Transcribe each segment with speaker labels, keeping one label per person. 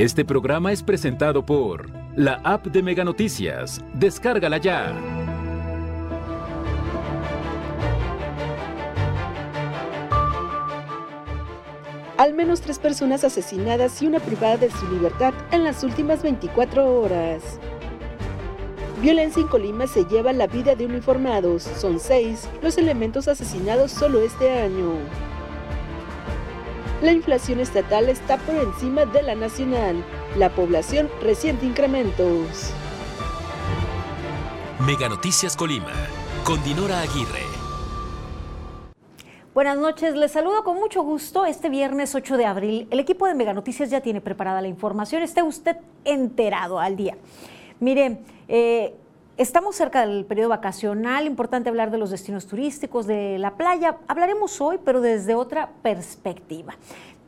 Speaker 1: Este programa es presentado por la app de Mega Noticias. Descárgala ya.
Speaker 2: Al menos tres personas asesinadas y una privada de su libertad en las últimas 24 horas. Violencia en Colima se lleva la vida de uniformados. Son seis los elementos asesinados solo este año. La inflación estatal está por encima de la nacional. La población resiente incrementos.
Speaker 1: Mega Noticias Colima, con Dinora Aguirre.
Speaker 3: Buenas noches, les saludo con mucho gusto. Este viernes 8 de abril, el equipo de Mega Noticias ya tiene preparada la información. Esté usted enterado al día. Mire, eh, Estamos cerca del periodo vacacional, importante hablar de los destinos turísticos, de la playa. Hablaremos hoy, pero desde otra perspectiva.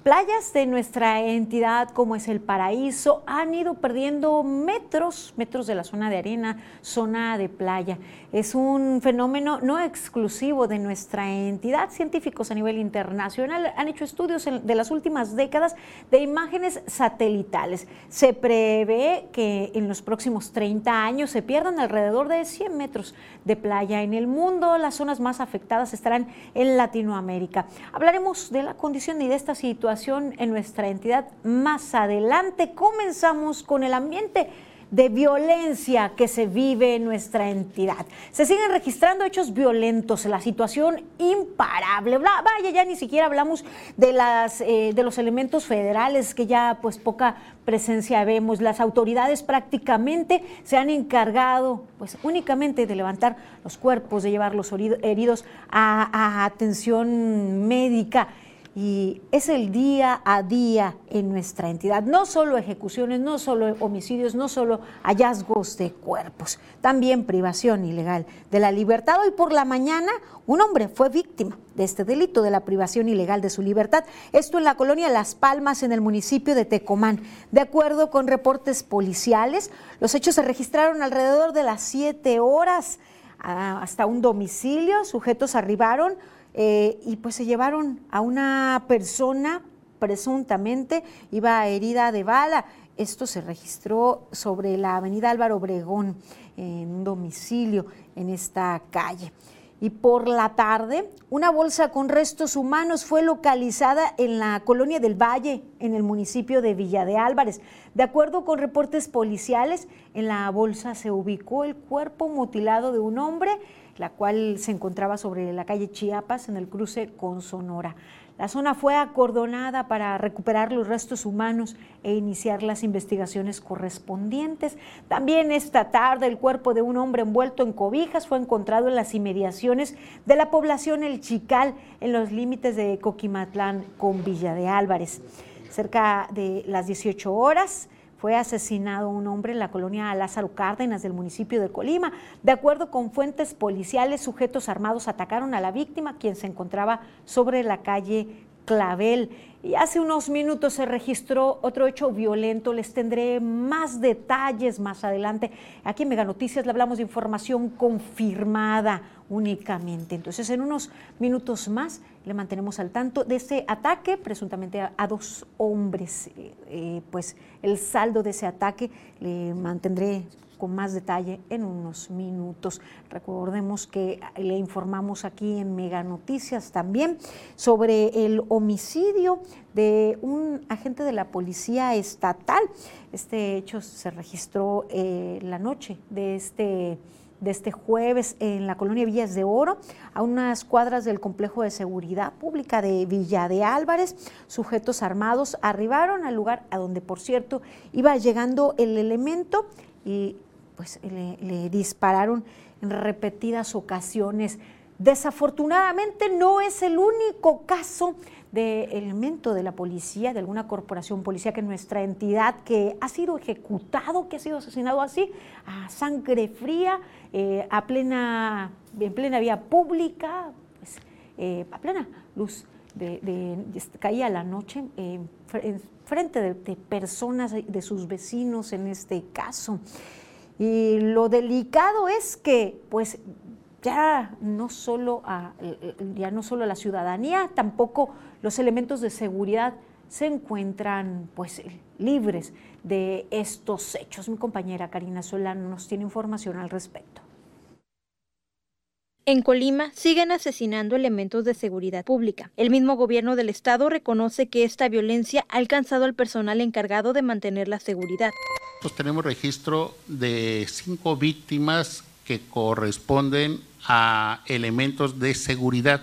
Speaker 3: Playas de nuestra entidad, como es el Paraíso, han ido perdiendo metros, metros de la zona de arena, zona de playa. Es un fenómeno no exclusivo de nuestra entidad. Científicos a nivel internacional han hecho estudios de las últimas décadas de imágenes satelitales. Se prevé que en los próximos 30 años se pierdan alrededor de 100 metros de playa en el mundo. Las zonas más afectadas estarán en Latinoamérica. Hablaremos de la condición y de esta situación en nuestra entidad más adelante. Comenzamos con el ambiente de violencia que se vive en nuestra entidad. Se siguen registrando hechos violentos, la situación imparable. Vaya, ya ni siquiera hablamos de, las, eh, de los elementos federales, que ya pues poca presencia vemos. Las autoridades prácticamente se han encargado pues únicamente de levantar los cuerpos, de llevar los heridos a atención médica y es el día a día en nuestra entidad. No solo ejecuciones, no solo homicidios, no solo hallazgos de cuerpos, también privación ilegal de la libertad. Hoy por la mañana un hombre fue víctima de este delito de la privación ilegal de su libertad. Esto en la colonia Las Palmas, en el municipio de Tecomán. De acuerdo con reportes policiales, los hechos se registraron alrededor de las siete horas ah, hasta un domicilio. Sujetos arribaron eh, y pues se llevaron a una persona presuntamente iba herida de bala. Esto se registró sobre la avenida Álvaro Obregón, en un domicilio en esta calle. Y por la tarde, una bolsa con restos humanos fue localizada en la colonia del Valle, en el municipio de Villa de Álvarez. De acuerdo con reportes policiales, en la bolsa se ubicó el cuerpo mutilado de un hombre la cual se encontraba sobre la calle Chiapas en el cruce con Sonora. La zona fue acordonada para recuperar los restos humanos e iniciar las investigaciones correspondientes. También esta tarde el cuerpo de un hombre envuelto en cobijas fue encontrado en las inmediaciones de la población El Chical, en los límites de Coquimatlán con Villa de Álvarez. Cerca de las 18 horas, fue asesinado un hombre en la colonia Lázaro Cárdenas del municipio de Colima. De acuerdo con fuentes policiales, sujetos armados atacaron a la víctima, quien se encontraba sobre la calle Clavel. Y hace unos minutos se registró otro hecho violento. Les tendré más detalles más adelante. Aquí en Mega Noticias le hablamos de información confirmada únicamente. Entonces, en unos minutos más le mantenemos al tanto de ese ataque, presuntamente a, dos hombres. Eh, eh, pues el saldo de ese ataque le mantendré con más detalle en unos minutos. Recordemos que le informamos aquí en Mega Noticias también sobre el homicidio de un agente de la policía estatal. Este hecho se registró eh, la noche de este de este jueves en la colonia Villas de Oro, a unas cuadras del complejo de seguridad pública de Villa de Álvarez. Sujetos armados arribaron al lugar a donde, por cierto, iba llegando el elemento y pues le, dispararon en repetidas ocasiones. Desafortunadamente no es el único caso de elemento de la policía, de alguna corporación policía que nuestra entidad que ha sido ejecutado, que ha sido asesinado así, a sangre fría, eh, a plena, en plena vía pública, pues, eh, a plena luz de, caía la noche en frente de personas, de sus vecinos en este caso. Y lo delicado es que, pues, ya no solo a, ya no solo la ciudadanía, tampoco los elementos de seguridad se encuentran pues libres de estos hechos. Mi compañera Karina Solano nos tiene información al respecto.
Speaker 4: En Colima siguen asesinando elementos de seguridad pública. El mismo gobierno del estado reconoce que esta violencia ha alcanzado al personal encargado de mantener la seguridad.
Speaker 5: Pues tenemos registro de cinco víctimas que corresponden a elementos de seguridad,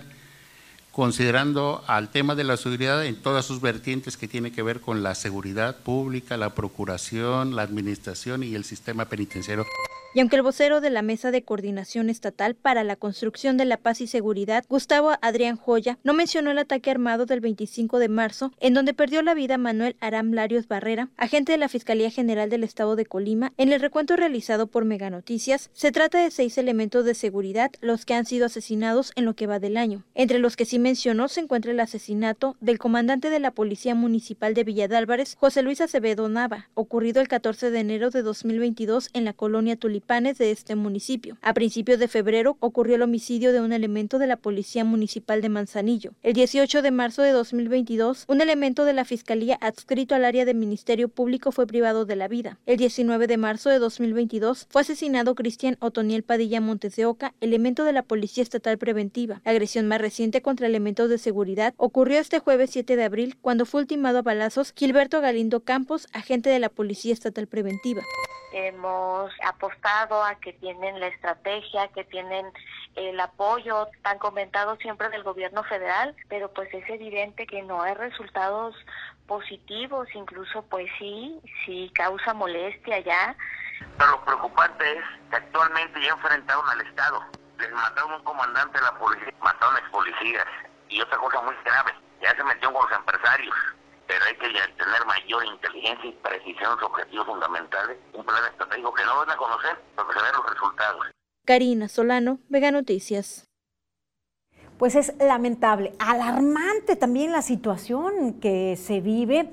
Speaker 5: considerando al tema de la seguridad en todas sus vertientes que tiene que ver con la seguridad pública, la procuración, la administración y el sistema penitenciario.
Speaker 4: Y aunque el vocero de la Mesa de Coordinación Estatal para la Construcción de la Paz y Seguridad, Gustavo Adrián Joya, no mencionó el ataque armado del 25 de marzo, en donde perdió la vida Manuel Aram Larios Barrera, agente de la Fiscalía General del Estado de Colima, en el recuento realizado por Mega Noticias, se trata de seis elementos de seguridad los que han sido asesinados en lo que va del año. Entre los que sí mencionó se encuentra el asesinato del comandante de la Policía Municipal de Villa de Álvarez, José Luis Acevedo Nava, ocurrido el 14 de enero de 2022 en la colonia Tulip panes de este municipio. A principios de febrero ocurrió el homicidio de un elemento de la Policía Municipal de Manzanillo. El 18 de marzo de 2022, un elemento de la Fiscalía adscrito al área del Ministerio Público fue privado de la vida. El 19 de marzo de 2022 fue asesinado Cristian Otoniel Padilla Montes de Oca, elemento de la Policía Estatal Preventiva. La agresión más reciente contra elementos de seguridad ocurrió este jueves 7 de abril cuando fue ultimado a balazos Gilberto Galindo Campos, agente de la Policía Estatal Preventiva
Speaker 6: hemos apostado a que tienen la estrategia, que tienen el apoyo tan comentado siempre del gobierno federal, pero pues es evidente que no hay resultados positivos, incluso pues sí, sí causa molestia ya.
Speaker 7: Pero lo preocupante es que actualmente ya enfrentaron al Estado, les mataron un comandante de la policía, mataron a ex policías y otra cosa muy grave, ya se metió con los empresarios pero hay que tener mayor inteligencia y precisión en sus objetivos fundamentales, un plan estratégico que no van a conocer, pero que se ven los resultados.
Speaker 4: Karina Solano, Vega Noticias.
Speaker 3: Pues es lamentable, alarmante también la situación que se vive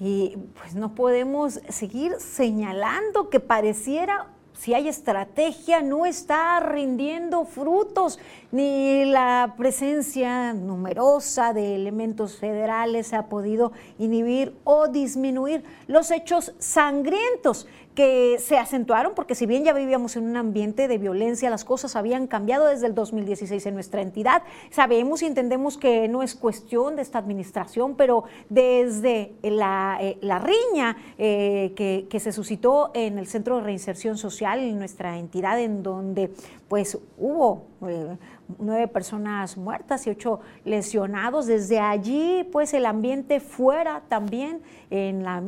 Speaker 3: y pues no podemos seguir señalando que pareciera si hay estrategia, no está rindiendo frutos, ni la presencia numerosa de elementos federales ha podido inhibir o disminuir los hechos sangrientos que se acentuaron, porque si bien ya vivíamos en un ambiente de violencia, las cosas habían cambiado desde el 2016 en nuestra entidad. Sabemos y entendemos que no es cuestión de esta administración, pero desde la, eh, riña eh, que, se suscitó en el Centro de Reinserción Social en nuestra entidad, en donde pues hubo... Eh, nueve personas muertas y ocho lesionados. Desde allí, pues el ambiente fuera también en la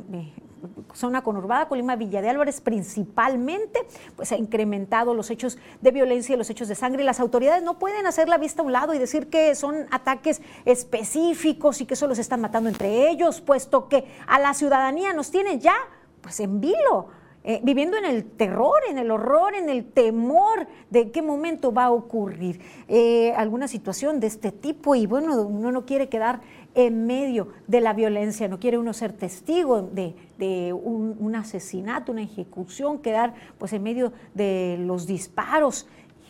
Speaker 3: zona conurbada, Colima, Villa de Álvarez principalmente, pues ha incrementado los hechos de violencia y los hechos de sangre. Las autoridades no pueden hacer la vista a un lado y decir que son ataques específicos y que solo se están matando entre ellos, puesto que a la ciudadanía nos tienen ya pues en vilo. Eh, viviendo en el terror, en el horror, en el temor de qué momento va a ocurrir eh, alguna situación de este tipo y bueno, uno no quiere quedar en medio de la violencia, no quiere uno ser testigo de, un, asesinato, una ejecución, quedar pues en medio de los disparos.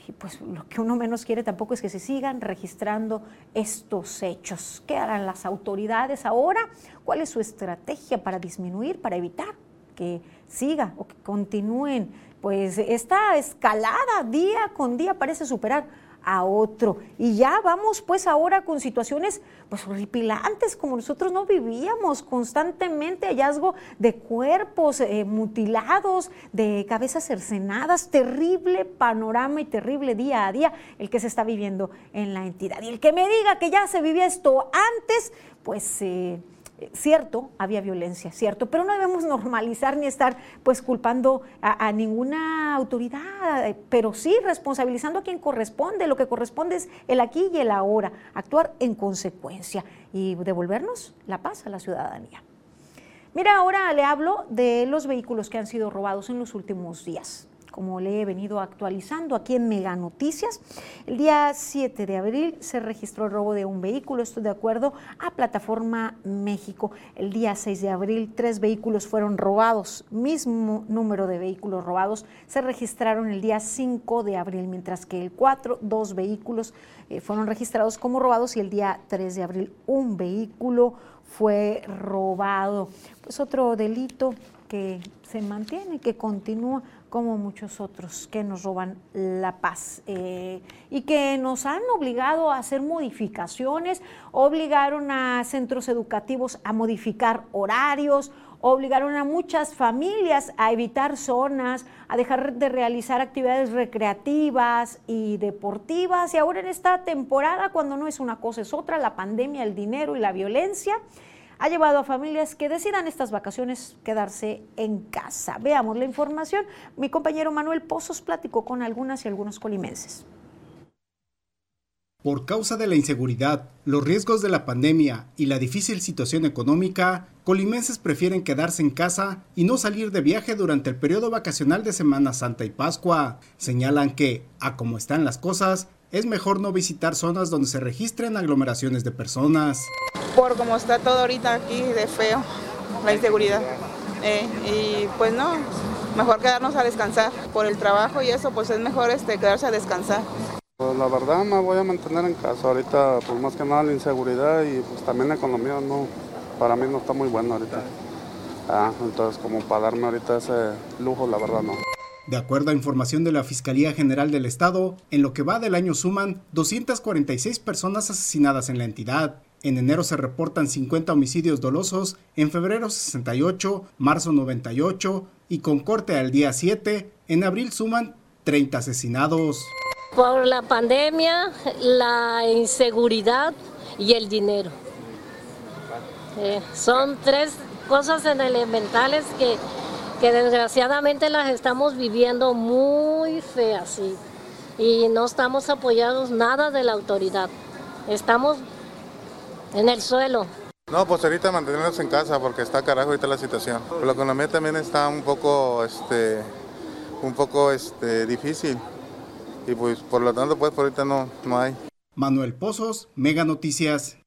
Speaker 3: Y pues lo que uno menos quiere tampoco es que se sigan registrando estos hechos. ¿Qué harán las autoridades ahora? ¿Cuál es su estrategia para disminuir, para evitar que siga o que continúen? Pues esta escalada día con día parece superar a otro. Y ya vamos pues ahora con situaciones pues horripilantes como nosotros no vivíamos, constantemente hallazgo de cuerpos eh, mutilados, de cabezas cercenadas, terrible panorama y terrible día a día el que se está viviendo en la entidad. Y el que me diga que ya se vivía esto antes, pues... Eh, cierto, había violencia, cierto, pero no debemos normalizar ni estar pues culpando a, ninguna autoridad, pero sí responsabilizando a quien corresponde. Lo que corresponde es el aquí y el ahora, actuar en consecuencia y devolvernos la paz a la ciudadanía. Mira, ahora le hablo de los vehículos que han sido robados en los últimos días como le he venido actualizando aquí en Mega Noticias. El día 7 de abril se registró el robo de un vehículo, esto de acuerdo a Plataforma México. El día 6 de abril tres vehículos fueron robados, mismo número de vehículos robados se registraron el día 5 de abril, mientras que el 4, dos vehículos eh, fueron registrados como robados y el día 3 de abril un vehículo fue robado. Pues otro delito que se mantiene, que continúa como muchos otros que nos roban la paz eh, y que nos han obligado a hacer modificaciones, obligaron a centros educativos a modificar horarios, obligaron a muchas familias a evitar zonas, a dejar de realizar actividades recreativas y deportivas. Y ahora en esta temporada, cuando no es una cosa, es otra, la pandemia, el dinero y la violencia, ha llevado a familias que decidan estas vacaciones quedarse en casa. Veamos la información. Mi compañero Manuel Pozos platicó con algunas y algunos colimenses.
Speaker 8: Por causa de la inseguridad, los riesgos de la pandemia y la difícil situación económica, colimenses prefieren quedarse en casa y no salir de viaje durante el periodo vacacional de Semana Santa y Pascua. Señalan que, a como están las cosas, es mejor no visitar zonas donde se registren aglomeraciones de personas.
Speaker 9: Por como está todo ahorita aquí de feo, la inseguridad. Eh, y pues no, mejor quedarnos a descansar. Por el trabajo y eso, pues es mejor este, quedarse a descansar.
Speaker 10: Pues la verdad me voy a mantener en casa ahorita, pues más que nada la inseguridad y pues también la economía no, para mí no está muy buena ahorita. Ah, entonces como para darme ahorita ese lujo, la verdad no.
Speaker 8: De acuerdo a información de la Fiscalía General del Estado, en lo que va del año suman 246 personas asesinadas en la entidad. En enero se reportan 50 homicidios dolosos, en febrero 68, marzo 98 y con corte al día 7, en abril suman 30 asesinados
Speaker 11: por la pandemia, la inseguridad y el dinero. Eh, son tres cosas elementales que, que, desgraciadamente las estamos viviendo muy feas y, no estamos apoyados nada de la autoridad. Estamos en el suelo.
Speaker 10: No, pues ahorita mantenernos en casa porque está carajo ahorita la situación. Pero la economía también está un poco, este, un poco este, difícil y pues por lo tanto pues por ahorita no, no hay.
Speaker 8: Manuel Pozos, Mega Noticias.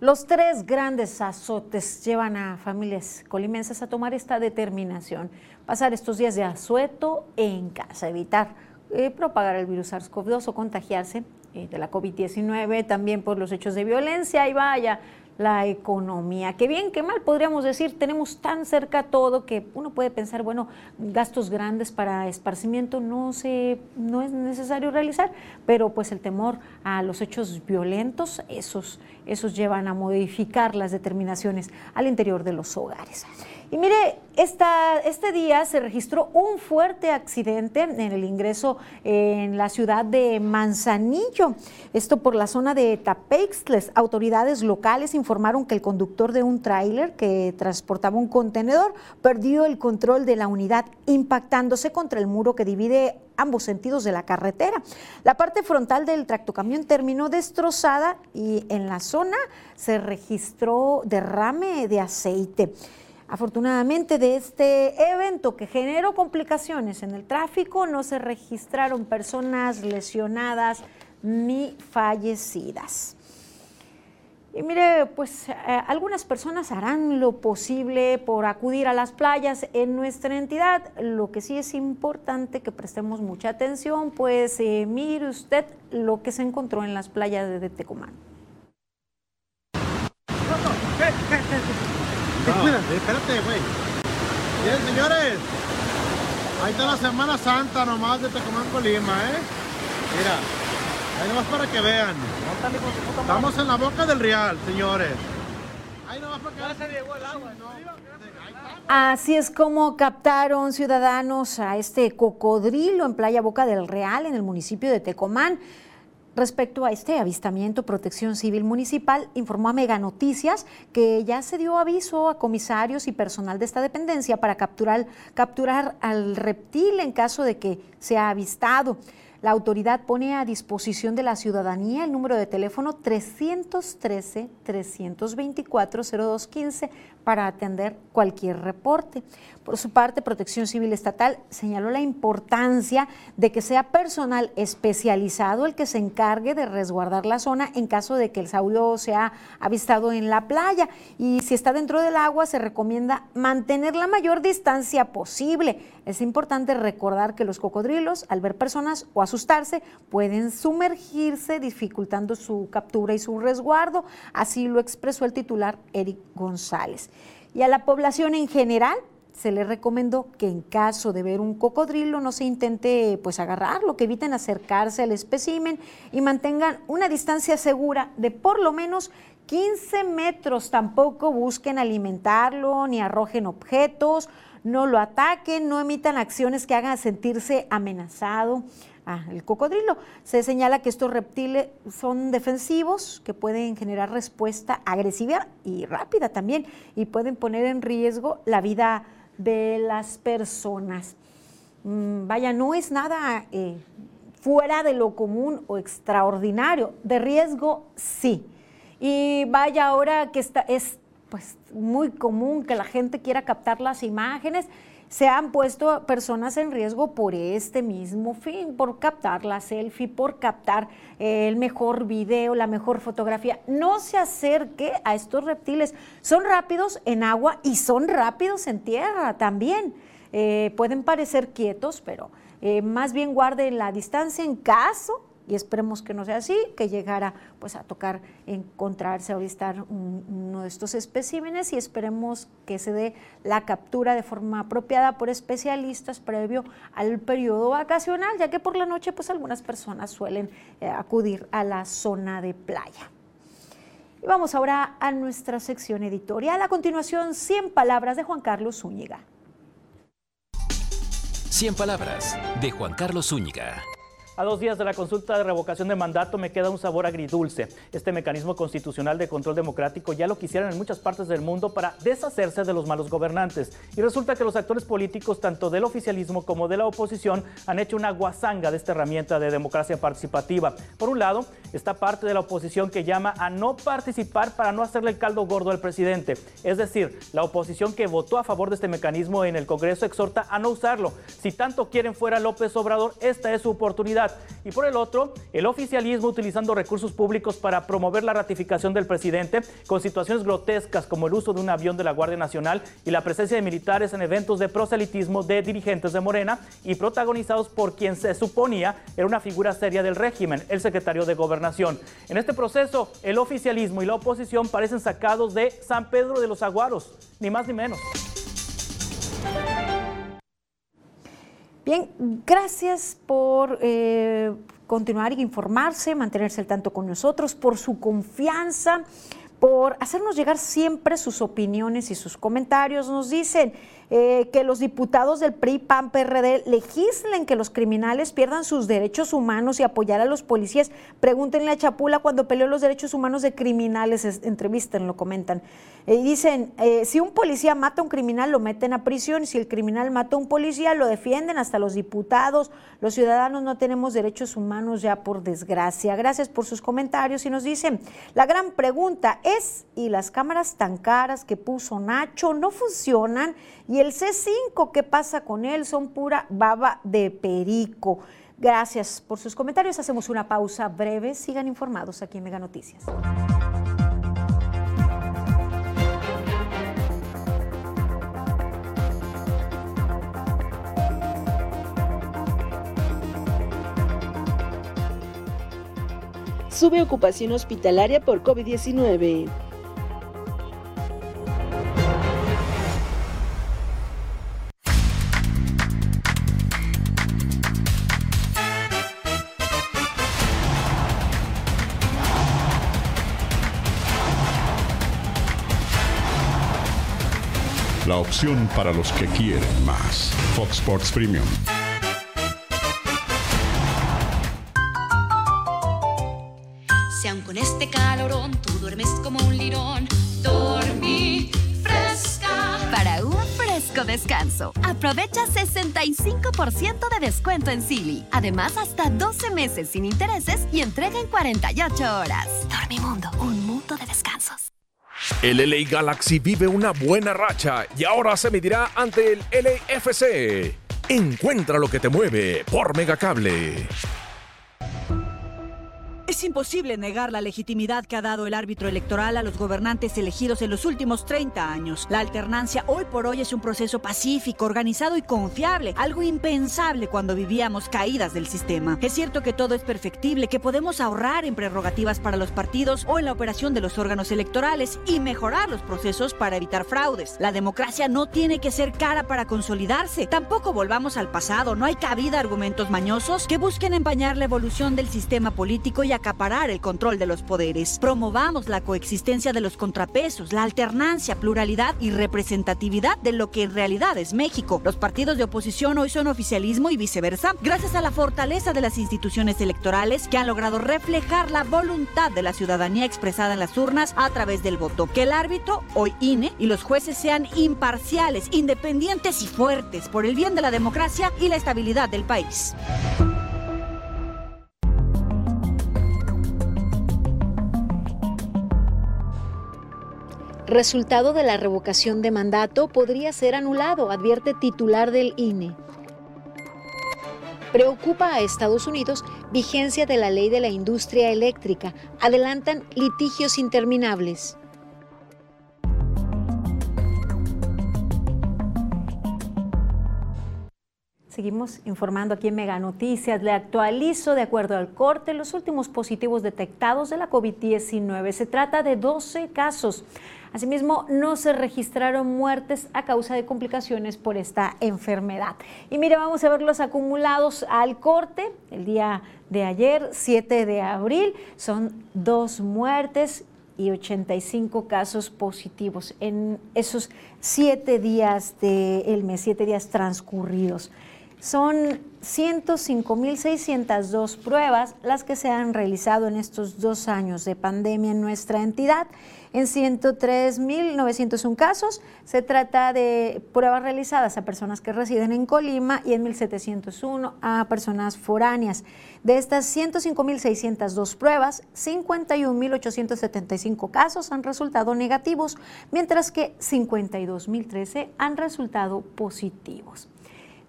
Speaker 3: Los tres grandes azotes llevan a familias colimenses a tomar esta determinación, pasar estos días de asueto en casa, evitar eh, propagar el virus SARS-CoV-2 o contagiarse eh, de la COVID-19, también por los hechos de violencia y vaya, la economía. Que bien, que mal, podríamos decir, tenemos tan cerca todo que uno puede pensar, bueno, gastos grandes para esparcimiento no, se, no es necesario realizar, pero pues el temor a los hechos violentos, esos, esos llevan a modificar las determinaciones al interior de los hogares. Y mire, este día se registró un fuerte accidente en el ingreso en la ciudad de Manzanillo. Esto por la zona de Tapeixtles. Autoridades locales informaron que el conductor de un tráiler que transportaba un contenedor perdió el control de la unidad, impactándose contra el muro que divide ambos sentidos de la carretera. La parte frontal del tractocamión terminó destrozada y en la zona se registró derrame de aceite. Afortunadamente de este evento que generó complicaciones en el tráfico no se registraron personas lesionadas ni fallecidas. Y mire, pues eh, algunas personas harán lo posible por acudir a las playas en nuestra entidad. Lo que sí es importante que prestemos mucha atención, pues eh, mire usted lo que se encontró en las playas de Tecomán.
Speaker 12: Espérate, güey. Bien, señores. Ahí está la Semana Santa nomás de Tecomán, Colima, ¿eh? Mira, ahí nomás para que vean. Estamos en la boca del Real, señores. Ahí nomás para que vean. el agua,
Speaker 3: Así es como captaron ciudadanos a este cocodrilo en Playa Boca del Real, en el municipio de Tecomán. Respecto a este avistamiento, Protección Civil Municipal informó a Mega Noticias que ya se dio aviso a comisarios y personal de esta dependencia para capturar, capturar al reptil en caso de que sea avistado. La autoridad pone a disposición de la ciudadanía el número de teléfono 313-324-0215 para atender cualquier reporte. Por su parte, Protección Civil Estatal señaló la importancia de que sea personal especializado el que se encargue de resguardar la zona en caso de que el saurio sea avistado en la playa. Y si está dentro del agua, se recomienda mantener la mayor distancia posible. Es importante recordar que los cocodrilos, al ver personas o asustarse, pueden sumergirse, dificultando su captura y su resguardo. Así lo expresó el titular Eric González. Y a la población en general, se le recomendó que en caso de ver un cocodrilo no se intente pues agarrarlo, que eviten acercarse al espécimen y mantengan una distancia segura de por lo menos 15 metros. Tampoco busquen alimentarlo ni arrojen objetos, no lo ataquen, no emitan acciones que hagan sentirse amenazado. El cocodrilo. Se señala que estos reptiles son defensivos, que pueden generar respuesta agresiva y rápida también, y pueden poner en riesgo la vida de las personas. Mm, vaya, no es nada eh, fuera de lo común o extraordinario. De riesgo, sí. Y vaya, ahora que está, es pues, muy común que la gente quiera captar las imágenes, se han puesto personas en riesgo por este mismo fin, por captar la selfie, por captar el mejor video, la mejor fotografía. No se acerque a estos reptiles. Son rápidos en agua y son rápidos en tierra también. Eh, pueden parecer quietos, pero eh, más bien guarden la distancia en caso y esperemos que no sea así, que llegara pues a tocar encontrarse o avistar uno de estos especímenes y esperemos que se dé la captura de forma apropiada por especialistas previo al periodo vacacional, ya que por la noche pues algunas personas suelen eh, acudir a la zona de playa. Y vamos ahora a nuestra sección editorial. A continuación, 100 palabras de Juan Carlos Zúñiga.
Speaker 1: 100 palabras de Juan Carlos Zúñiga.
Speaker 13: A dos días de la consulta de revocación de mandato me queda un sabor agridulce. Este mecanismo constitucional de control democrático ya lo quisieron en muchas partes del mundo para deshacerse de los malos gobernantes. Y resulta que los actores políticos, tanto del oficialismo como de la oposición, han hecho una guasanga de esta herramienta de democracia participativa. Por un lado, está parte de la oposición que llama a no participar para no hacerle el caldo gordo al presidente. Es decir, la oposición que votó a favor de este mecanismo en el Congreso exhorta a no usarlo. Si tanto quieren fuera López Obrador, esta es su oportunidad. Y por el otro, el oficialismo utilizando recursos públicos para promover la ratificación del presidente con situaciones grotescas como el uso de un avión de la Guardia Nacional y la presencia de militares en eventos de proselitismo de dirigentes de Morena y protagonizados por quien se suponía era una figura seria del régimen, el secretario de Gobernación. En este proceso, el oficialismo y la oposición parecen sacados de San Pedro de los Aguaros, ni más ni menos.
Speaker 3: Bien, gracias por eh, continuar y informarse, mantenerse al tanto con nosotros, por su confianza, por hacernos llegar siempre sus opiniones y sus comentarios. Nos dicen, eh, que los diputados del PRI, PAN, PRD legislen que los criminales pierdan sus derechos humanos y apoyar a los policías. Pregúntenle a Chapula cuando peleó los derechos humanos de criminales, entrevisten, lo comentan. Eh, y dicen, eh, si un policía mata a un criminal, lo meten a prisión, si el criminal mata a un policía, lo defienden hasta los diputados. Los ciudadanos no tenemos derechos humanos ya por desgracia. Gracias por sus comentarios y nos dicen, la gran pregunta es, ¿y las cámaras tan caras que puso Nacho no funcionan? Y el C5, ¿qué pasa con él? Son pura baba de perico. Gracias por sus comentarios. Hacemos una pausa breve. Sigan informados aquí en Mega Noticias.
Speaker 2: Sube ocupación hospitalaria por COVID-19.
Speaker 14: la opción para los que quieren más. Fox Sports Premium.
Speaker 15: Aprovecha 65% de descuento en Silly. Además, hasta 12 meses sin intereses y entrega en 48 horas. Dormimundo, un mundo de descansos.
Speaker 16: El LA Galaxy vive una buena racha y ahora se medirá ante el LAFC. Encuentra lo que te mueve por Megacable.
Speaker 17: Es imposible negar la legitimidad que ha dado el árbitro electoral a los gobernantes elegidos en los últimos 30 años. La alternancia hoy por hoy es un proceso pacífico, organizado y confiable, algo impensable cuando vivíamos caídas del sistema. Es cierto que todo es perfectible, que podemos ahorrar en prerrogativas para los partidos o en la operación de los órganos electorales y mejorar los procesos para evitar fraudes. La democracia no tiene que ser cara para consolidarse. Tampoco volvamos al pasado. No hay cabida a argumentos mañosos que busquen empañar la evolución del sistema político y acaparar el control de los poderes. Promovamos la coexistencia de los contrapesos, la alternancia, pluralidad y representatividad de lo que en realidad es México. Los partidos de oposición hoy son oficialismo y viceversa, gracias a la fortaleza de las instituciones electorales que han logrado reflejar la voluntad de la ciudadanía expresada en las urnas a través del voto. Que el árbitro, hoy INE, y los jueces sean imparciales, independientes y fuertes por el bien de la democracia y la estabilidad del país.
Speaker 3: Resultado de la revocación de mandato podría ser anulado, advierte titular del INE. Preocupa a Estados Unidos vigencia de la ley de la industria eléctrica. Adelantan litigios interminables. Seguimos informando aquí en Mega Noticias. Le actualizo de acuerdo al corte los últimos positivos detectados de la COVID-19. Se trata de 12 casos. Asimismo, no se registraron muertes a causa de complicaciones por esta enfermedad. Y mire, vamos a ver los acumulados al corte. El día de ayer, 7 de abril, son dos muertes y 85 casos positivos en esos siete días del mes, siete días transcurridos. Son 105.602 pruebas las que se han realizado en estos dos años de pandemia en nuestra entidad. En 103.901 casos se trata de pruebas realizadas a personas que residen en Colima y en 1.701 a personas foráneas. De estas 105.602 pruebas, 51.875 casos han resultado negativos, mientras que 52.013 han resultado positivos.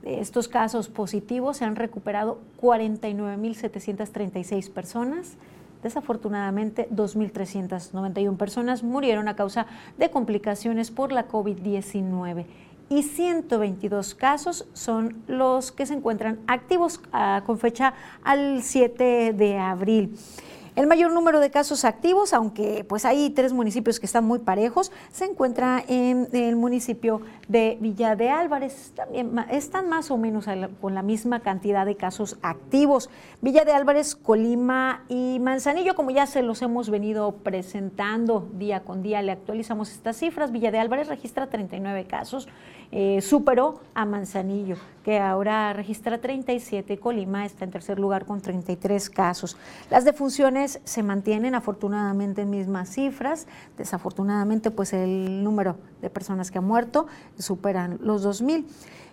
Speaker 3: De estos casos positivos se han recuperado 49.736 personas. Desafortunadamente, 2.391 personas murieron a causa de complicaciones por la COVID-19 y 122 casos son los que se encuentran activos ah, con fecha al 7 de abril. El mayor número de casos activos, aunque pues hay tres municipios que están muy parejos, se encuentra en el municipio de Villa de Álvarez. También están más o menos con la misma cantidad de casos activos. Villa de Álvarez, Colima y Manzanillo, como ya se los hemos venido presentando día con día, le actualizamos estas cifras. Villa de Álvarez registra 39 casos eh, superó a Manzanillo, que ahora registra 37. Colima está en tercer lugar con 33 casos. Las defunciones se mantienen afortunadamente en mismas cifras. Desafortunadamente, pues el número de personas que han muerto superan los 2.000.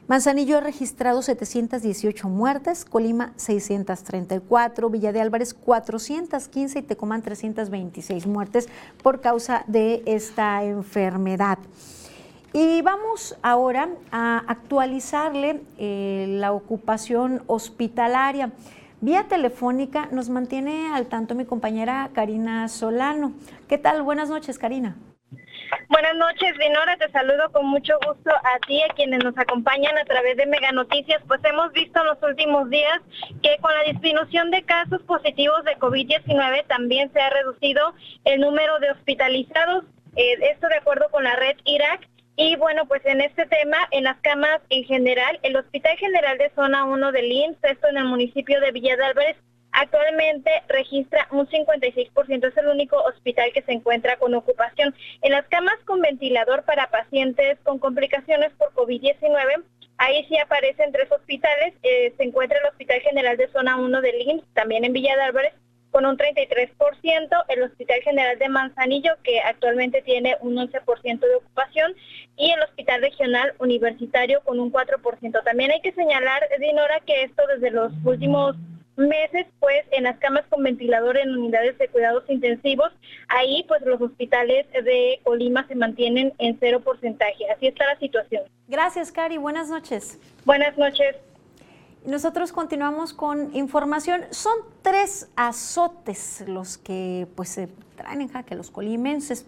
Speaker 3: Manzanillo ha registrado 718 muertes, Colima 634, Villa de Álvarez 415 y Tecomán 326 muertes por causa de esta enfermedad. Y vamos ahora a actualizarle eh, la ocupación hospitalaria. Vía telefónica nos mantiene al tanto mi compañera Karina Solano. ¿Qué tal? Buenas noches, Karina.
Speaker 18: Buenas noches, Dinora. Te saludo con mucho gusto a ti, a quienes nos acompañan a través de Mega Noticias. Pues hemos visto en los últimos días que con la disminución de casos positivos de COVID-19 también se ha reducido el número de hospitalizados. Eh, esto de acuerdo con la red Irak y bueno, pues en este tema, en las camas en general, el Hospital General de Zona 1 del IMSS, esto en el municipio de Villa de Álvarez, actualmente registra un 56%, es el único hospital que se encuentra con ocupación. En las camas con ventilador para pacientes con complicaciones por COVID-19, ahí sí aparecen tres hospitales, eh, se encuentra el Hospital General de Zona 1 del IMSS, también en Villa de Álvarez, con un 33%, el Hospital General de Manzanillo, que actualmente tiene un 11% de ocupación, y el Hospital Regional Universitario con un 4%. También hay que señalar, Dinora, que esto desde los últimos meses, pues en las camas con ventilador en unidades de cuidados intensivos, ahí pues los hospitales de Colima se mantienen en cero porcentaje. Así está la situación.
Speaker 3: Gracias, Cari. Buenas noches.
Speaker 18: Buenas noches.
Speaker 3: Nosotros continuamos con información. Son tres azotes los que pues se traen en jaque los colimenses.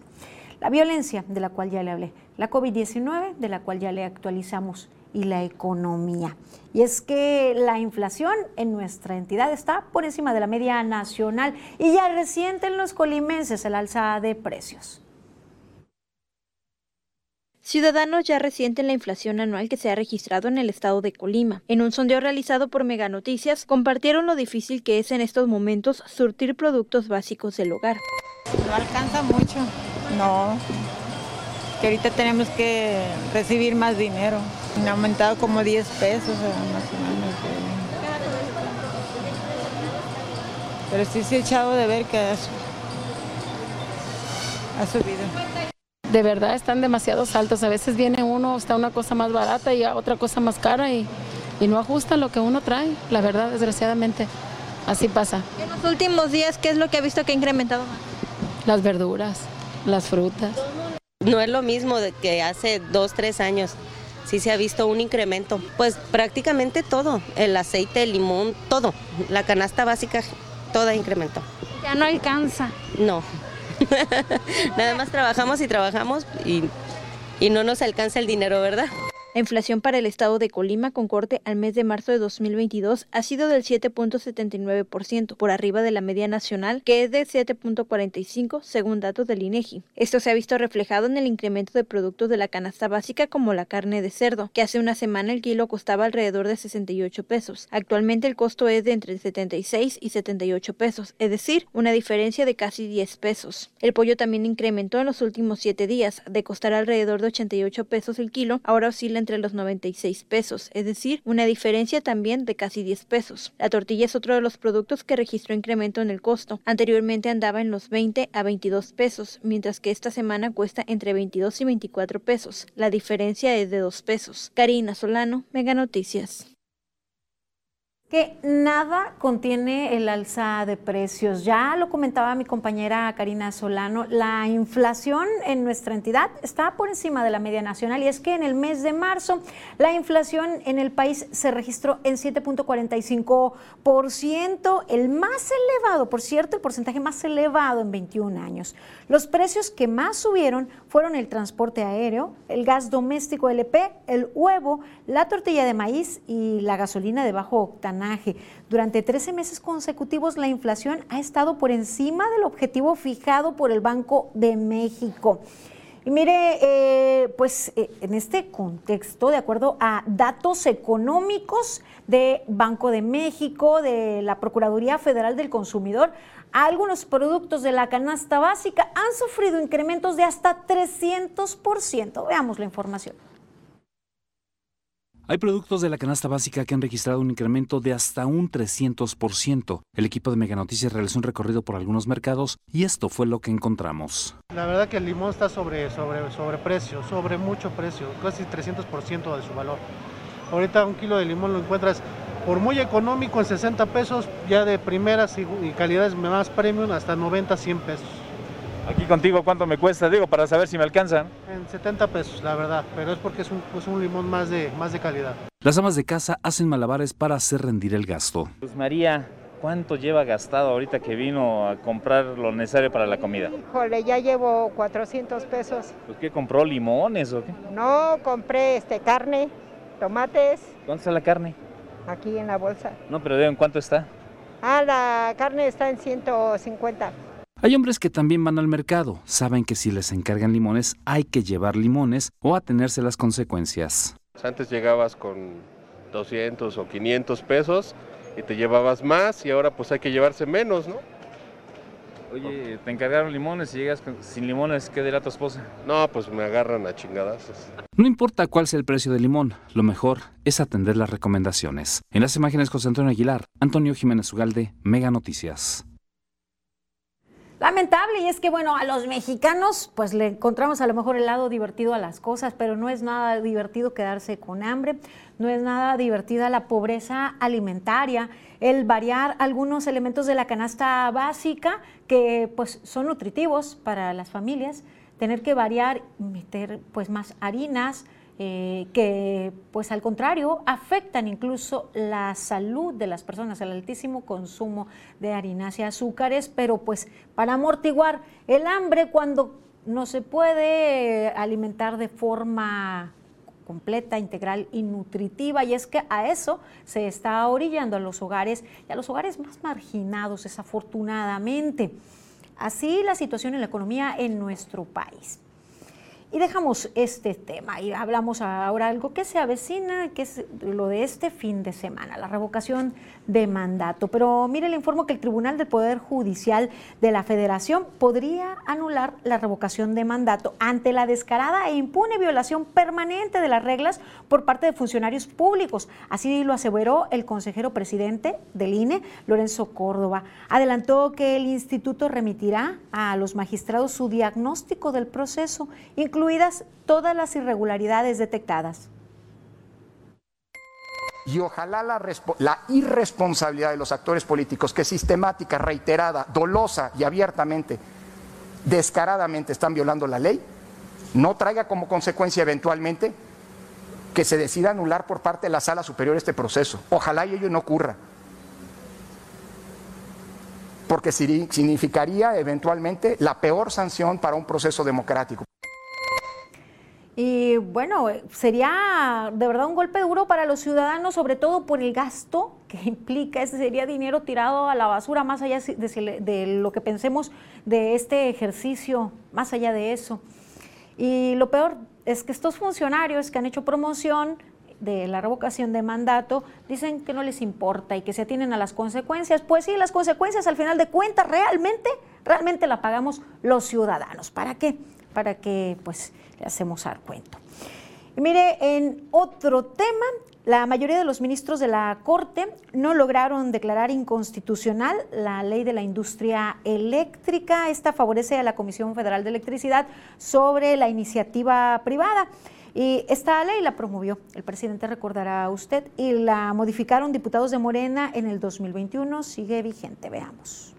Speaker 3: La violencia, de la cual ya le hablé, la COVID-19, de la cual ya le actualizamos, y la economía. Y es que la inflación en nuestra entidad está por encima de la media nacional y ya reciente en los colimenses el alza de precios.
Speaker 4: Ciudadanos ya resienten la inflación anual que se ha registrado en el estado de Colima. En un sondeo realizado por Mega Noticias, compartieron lo difícil que es en estos momentos surtir productos básicos del hogar.
Speaker 19: No alcanza mucho, no. Que ahorita tenemos que recibir más dinero. Me ha aumentado como 10 pesos más o menos. Pero sí se ha echado de ver que ha subido
Speaker 20: de verdad están demasiado altos. A veces viene uno, está una cosa más barata y otra cosa más cara y, no ajusta lo que uno trae, la verdad, desgraciadamente. Así pasa.
Speaker 4: En los últimos días, ¿qué es lo que ha visto que ha incrementado más?
Speaker 20: Las verduras, las frutas.
Speaker 21: No es lo mismo que hace dos, tres años. Sí se ha visto un incremento. Pues prácticamente todo, el aceite, el limón, todo. La canasta básica, toda incrementó.
Speaker 20: Ya no alcanza.
Speaker 21: No, Nada más trabajamos y trabajamos y, y no nos alcanza el dinero, ¿verdad?
Speaker 4: La inflación para el estado de Colima con corte al mes de marzo de 2022 ha sido del 7.79%, por arriba de la media nacional, que es de 7.45 según datos del INEGI. Esto se ha visto reflejado en el incremento de productos de la canasta básica como la carne de cerdo, que hace una semana el kilo costaba alrededor de 68 pesos. Actualmente el costo es de entre 76 y 78 pesos, es decir, una diferencia de casi 10 pesos. El pollo también incrementó en los últimos 7 días, de costar alrededor de 88 pesos el kilo, ahora oscila entre los 96 pesos, es decir, una diferencia también de casi 10 pesos. La tortilla es otro de los productos que registró incremento en el costo. Anteriormente andaba en los 20 a 22 pesos, mientras que esta semana cuesta entre 22 y 24 pesos. La diferencia es de 2 pesos. Karina Solano, Mega Noticias
Speaker 3: que nada contiene el alza de precios. Ya lo comentaba mi compañera Karina Solano, la inflación en nuestra entidad está por encima de la media nacional y es que en el mes de marzo la inflación en el país se registró en 7.45%, el más elevado, por cierto, el porcentaje más elevado en 21 años. Los precios que más subieron fueron el transporte aéreo, el gas doméstico LP, el huevo, la tortilla de maíz y la gasolina de bajo octanaje durante 13 meses consecutivos la inflación ha estado por encima del objetivo fijado por el Banco de México. Y mire, eh, pues eh, en este contexto, de acuerdo a datos económicos de Banco de México, de la Procuraduría Federal del Consumidor, algunos productos de la canasta básica han sufrido incrementos de hasta 300%. Veamos la información.
Speaker 22: Hay productos de la canasta básica que han registrado un incremento de hasta un 300%. El equipo de Mega Noticias realizó un recorrido por algunos mercados y esto fue lo que encontramos.
Speaker 23: La verdad que el limón está sobre, sobre, sobre precio, sobre mucho precio, casi 300% de su valor. Ahorita un kilo de limón lo encuentras por muy económico en 60 pesos, ya de primeras y calidades más premium hasta 90, 100 pesos.
Speaker 24: Aquí contigo, ¿cuánto me cuesta? Digo, para saber si me alcanzan.
Speaker 23: En 70 pesos, la verdad, pero es porque es un, pues un limón más de, más de calidad.
Speaker 22: Las amas de casa hacen malabares para hacer rendir el gasto.
Speaker 24: Pues María, ¿cuánto lleva gastado ahorita que vino a comprar lo necesario para la comida?
Speaker 25: Híjole, ya llevo 400 pesos.
Speaker 24: ¿Pues qué compró? ¿Limones o qué?
Speaker 25: No, compré este carne, tomates.
Speaker 24: ¿Cuánto está la carne?
Speaker 25: Aquí en la bolsa.
Speaker 24: No, pero ¿en cuánto está?
Speaker 25: Ah, la carne está en 150.
Speaker 22: Hay hombres que también van al mercado, saben que si les encargan limones hay que llevar limones o atenerse las consecuencias.
Speaker 26: Antes llegabas con 200 o 500 pesos y te llevabas más y ahora pues hay que llevarse menos, ¿no?
Speaker 24: Oye, te encargaron limones y llegas sin limones, ¿qué dirá tu esposa?
Speaker 26: No, pues me agarran a chingadas.
Speaker 22: No importa cuál sea el precio del limón, lo mejor es atender las recomendaciones. En las imágenes José Antonio Aguilar, Antonio Jiménez Ugalde, Mega Noticias.
Speaker 3: Lamentable, y es que bueno, a los mexicanos pues le encontramos a lo mejor el lado divertido a las cosas, pero no es nada divertido quedarse con hambre, no es nada divertida la pobreza alimentaria, el variar algunos elementos de la canasta básica que pues son nutritivos para las familias, tener que variar, meter pues más harinas, eh, que pues al contrario afectan incluso la salud de las personas, el altísimo consumo de harinas y azúcares, pero pues para amortiguar el hambre cuando no se puede alimentar de forma completa, integral y nutritiva. Y es que a eso se está orillando a los hogares y a los hogares más marginados, desafortunadamente. Así la situación en la economía en nuestro país. Y dejamos este tema y hablamos ahora algo que se avecina, que es lo de este fin de semana, la revocación de mandato. Pero mire, le informo que el Tribunal del Poder Judicial de la Federación podría anular la revocación de mandato ante la descarada e impune violación permanente de las reglas por parte de funcionarios públicos. Así lo aseveró el consejero presidente del INE, Lorenzo Córdoba. Adelantó que el instituto remitirá a los magistrados su diagnóstico del proceso, incluidas todas las irregularidades detectadas.
Speaker 27: Y ojalá la, irresponsabilidad de los actores políticos que sistemática, reiterada, dolosa y abiertamente, descaradamente están violando la ley, no traiga como consecuencia eventualmente que se decida anular por parte de la sala superior este proceso. Ojalá y ello no ocurra. Porque significaría eventualmente la peor sanción para un proceso democrático.
Speaker 3: Y bueno, sería de verdad un golpe duro para los ciudadanos, sobre todo por el gasto que implica. Ese sería dinero tirado a la basura, más allá de, lo que pensemos de este ejercicio, más allá de eso. Y lo peor es que estos funcionarios que han hecho promoción de la revocación de mandato dicen que no les importa y que se atienen a las consecuencias. Pues sí, las consecuencias al final de cuentas realmente, realmente la pagamos los ciudadanos. ¿Para qué? Para que pues le hacemos al cuento. Y mire, en otro tema, la mayoría de los ministros de la Corte no lograron declarar inconstitucional la ley de la industria eléctrica. Esta favorece a la Comisión Federal de Electricidad sobre la iniciativa privada. Y esta ley la promovió, el presidente recordará usted, y la modificaron diputados de Morena en el 2021. Sigue vigente, veamos.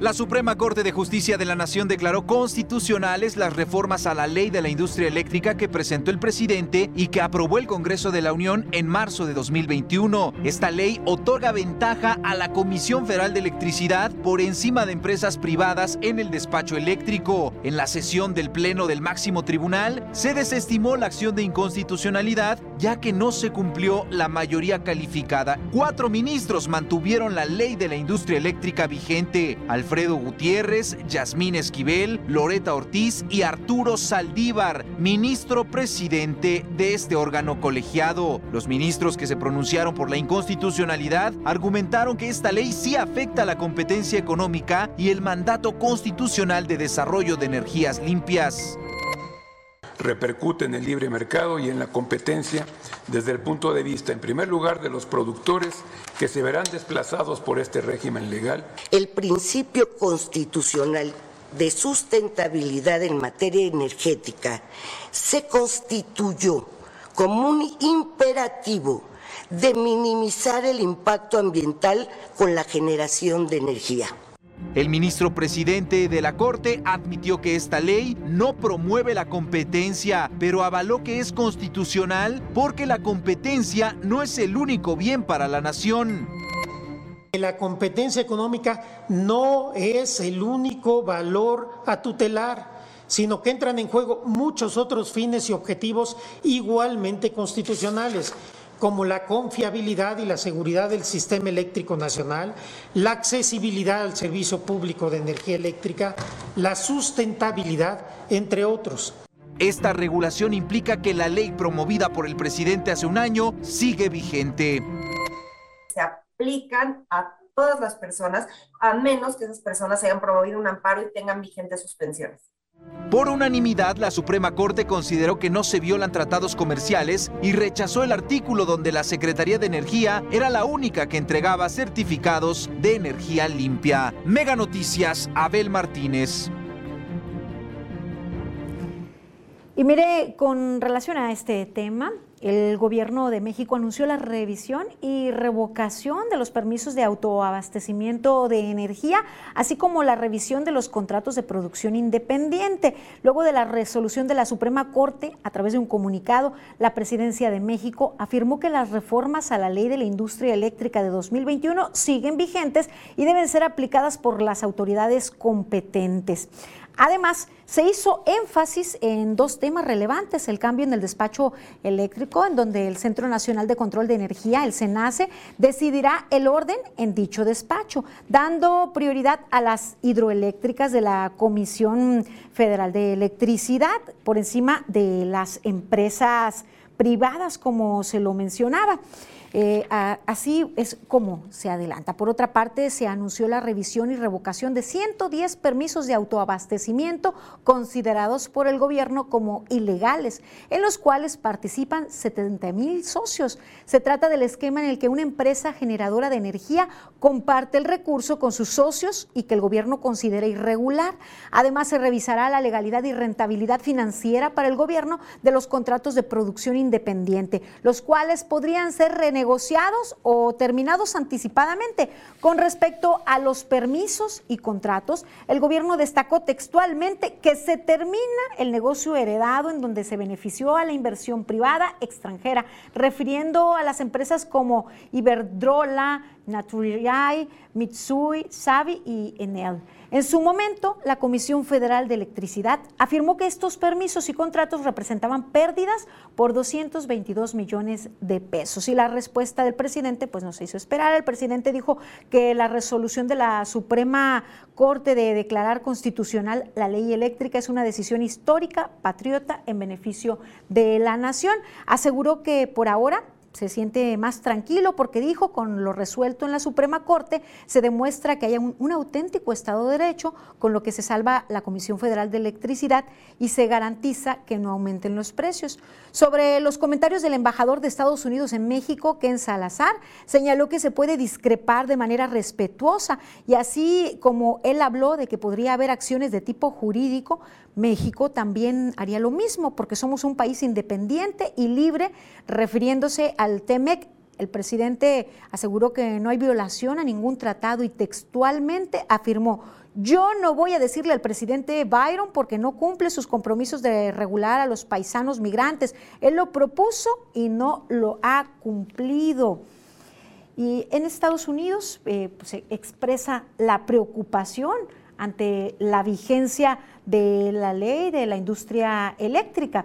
Speaker 28: La Suprema Corte de Justicia de la Nación declaró constitucionales las reformas a la ley de la industria eléctrica que presentó el presidente y que aprobó el Congreso de la Unión en marzo de 2021. Esta ley otorga ventaja a la Comisión Federal de Electricidad por encima de empresas privadas en el despacho eléctrico. En la sesión del Pleno del Máximo Tribunal se desestimó la acción de inconstitucionalidad ya que no se cumplió la mayoría calificada. Cuatro ministros mantuvieron la ley de la industria eléctrica vigente. Alfredo Gutiérrez, Yasmín Esquivel, Loreta Ortiz y Arturo Saldívar, ministro presidente de este órgano colegiado. Los ministros que se pronunciaron por la inconstitucionalidad argumentaron que esta ley sí afecta la competencia económica y el mandato constitucional de desarrollo de energías limpias
Speaker 29: repercute en el libre mercado y en la competencia desde el punto de vista, en primer lugar, de los productores que se verán desplazados por este régimen legal.
Speaker 30: El principio constitucional de sustentabilidad en materia energética se constituyó como un imperativo de minimizar el impacto ambiental con la generación de energía.
Speaker 28: El ministro presidente de la Corte admitió que esta ley no promueve la competencia, pero avaló que es constitucional porque la competencia no es el único bien para la nación.
Speaker 31: La competencia económica no es el único valor a tutelar sino que entran en juego muchos otros fines y objetivos igualmente constitucionales como la confiabilidad y la seguridad del sistema eléctrico nacional, la accesibilidad al servicio público de energía eléctrica, la sustentabilidad, entre otros.
Speaker 28: Esta regulación implica que la ley promovida por el presidente hace un año sigue vigente.
Speaker 32: Se aplican a todas las personas, a menos que esas personas hayan promovido un amparo y tengan vigentes suspensiones.
Speaker 28: Por unanimidad, la Suprema Corte consideró que no se violan tratados comerciales y rechazó el artículo donde la Secretaría de Energía era la única que entregaba certificados de energía limpia. Mega Noticias, Abel Martínez.
Speaker 3: Y mire, con relación a este tema, el gobierno de México anunció la revisión y revocación de los permisos de autoabastecimiento de energía, así como la revisión de los contratos de producción independiente. Luego de la resolución de la Suprema Corte, a través de un comunicado, la presidencia de México afirmó que las reformas a la ley de la industria eléctrica de 2021 siguen vigentes y deben ser aplicadas por las autoridades competentes. Además, se hizo énfasis en dos temas relevantes, el cambio en el despacho eléctrico, en donde el Centro Nacional de Control de Energía, el CENACE, decidirá el orden en dicho despacho, dando prioridad a las hidroeléctricas de la Comisión Federal de Electricidad por encima de las empresas privadas, como se lo mencionaba. Eh, así es como se adelanta. Por otra parte, se anunció la revisión y revocación de 110 permisos de autoabastecimiento considerados por el gobierno como ilegales, en los cuales participan 70 mil socios. Se trata del esquema en el que una empresa generadora de energía comparte el recurso con sus socios y que el gobierno considera irregular. Además, se revisará la legalidad y rentabilidad financiera para el gobierno de los contratos de producción independiente, los cuales podrían ser renegociados negociados o terminados anticipadamente. Con respecto a los permisos y contratos, el gobierno destacó textualmente que se termina el negocio heredado en donde se benefició a la inversión privada extranjera, refiriendo a las empresas como Iberdrola, Naturiai, Mitsui, Savi y Enel. En su momento, la Comisión Federal de Electricidad afirmó que estos permisos y contratos representaban pérdidas por 222 millones de pesos. Y la respuesta del presidente pues no se hizo esperar. El presidente dijo que la resolución de la Suprema Corte de declarar constitucional la ley eléctrica es una decisión histórica, patriota, en beneficio de la nación. Aseguró que por ahora se siente más tranquilo porque dijo, con lo resuelto en la Suprema Corte, se demuestra que hay un, auténtico Estado de Derecho, con lo que se salva la Comisión Federal de Electricidad y se garantiza que no aumenten los precios. Sobre los comentarios del embajador de Estados Unidos en México, Ken Salazar, señaló que se puede discrepar de manera respetuosa y así como él habló de que podría haber acciones de tipo jurídico, México también haría lo mismo porque somos un país independiente y libre, refiriéndose al TEMEC. El presidente aseguró que no hay violación a ningún tratado y textualmente afirmó, yo no voy a decirle al presidente Byron porque no cumple sus compromisos de regular a los paisanos migrantes. Él lo propuso y no lo ha cumplido. Y en Estados Unidos eh, pues, se expresa la preocupación ante la vigencia de la ley de la industria eléctrica.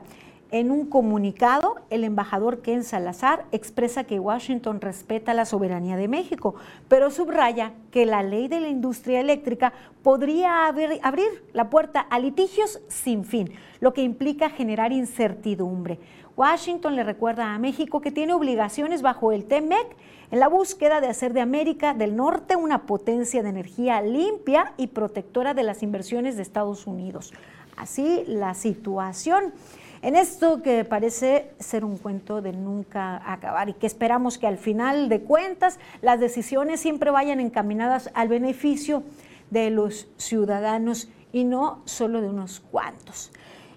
Speaker 3: En un comunicado, el embajador Ken Salazar expresa que Washington respeta la soberanía de México, pero subraya que la ley de la industria eléctrica podría abrir la puerta a litigios sin fin, lo que implica generar incertidumbre. Washington le recuerda a México que tiene obligaciones bajo el TEMEC en la búsqueda de hacer de América del Norte una potencia de energía limpia y protectora de las inversiones de Estados Unidos. Así la situación en esto que parece ser un cuento de nunca acabar y que esperamos que al final de cuentas las decisiones siempre vayan encaminadas al beneficio de los ciudadanos y no solo de unos cuantos.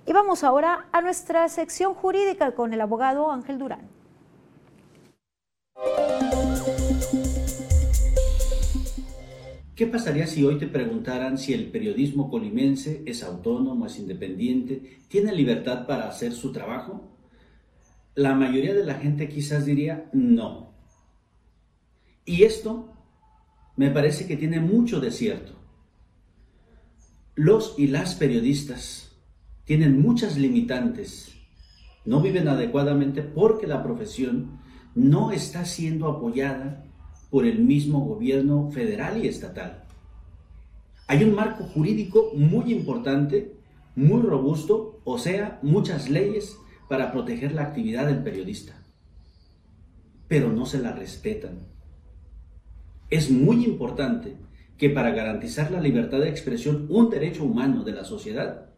Speaker 3: Y vamos ahora a nuestra sección jurídica con el abogado Ángel Durán.
Speaker 33: ¿Qué pasaría si hoy te preguntaran si el periodismo colimense es autónomo, es independiente, tiene libertad para hacer su trabajo? La mayoría de la gente quizás diría no. Y esto me parece que tiene mucho de cierto. Los y las periodistas tienen muchas limitantes, no viven adecuadamente porque la profesión no está siendo apoyada por el mismo gobierno federal y estatal. Hay un marco jurídico muy importante, muy robusto, o sea, muchas leyes para proteger la actividad del periodista, pero no se la respetan. Es muy importante que para garantizar la libertad de expresión, un derecho humano de la sociedad,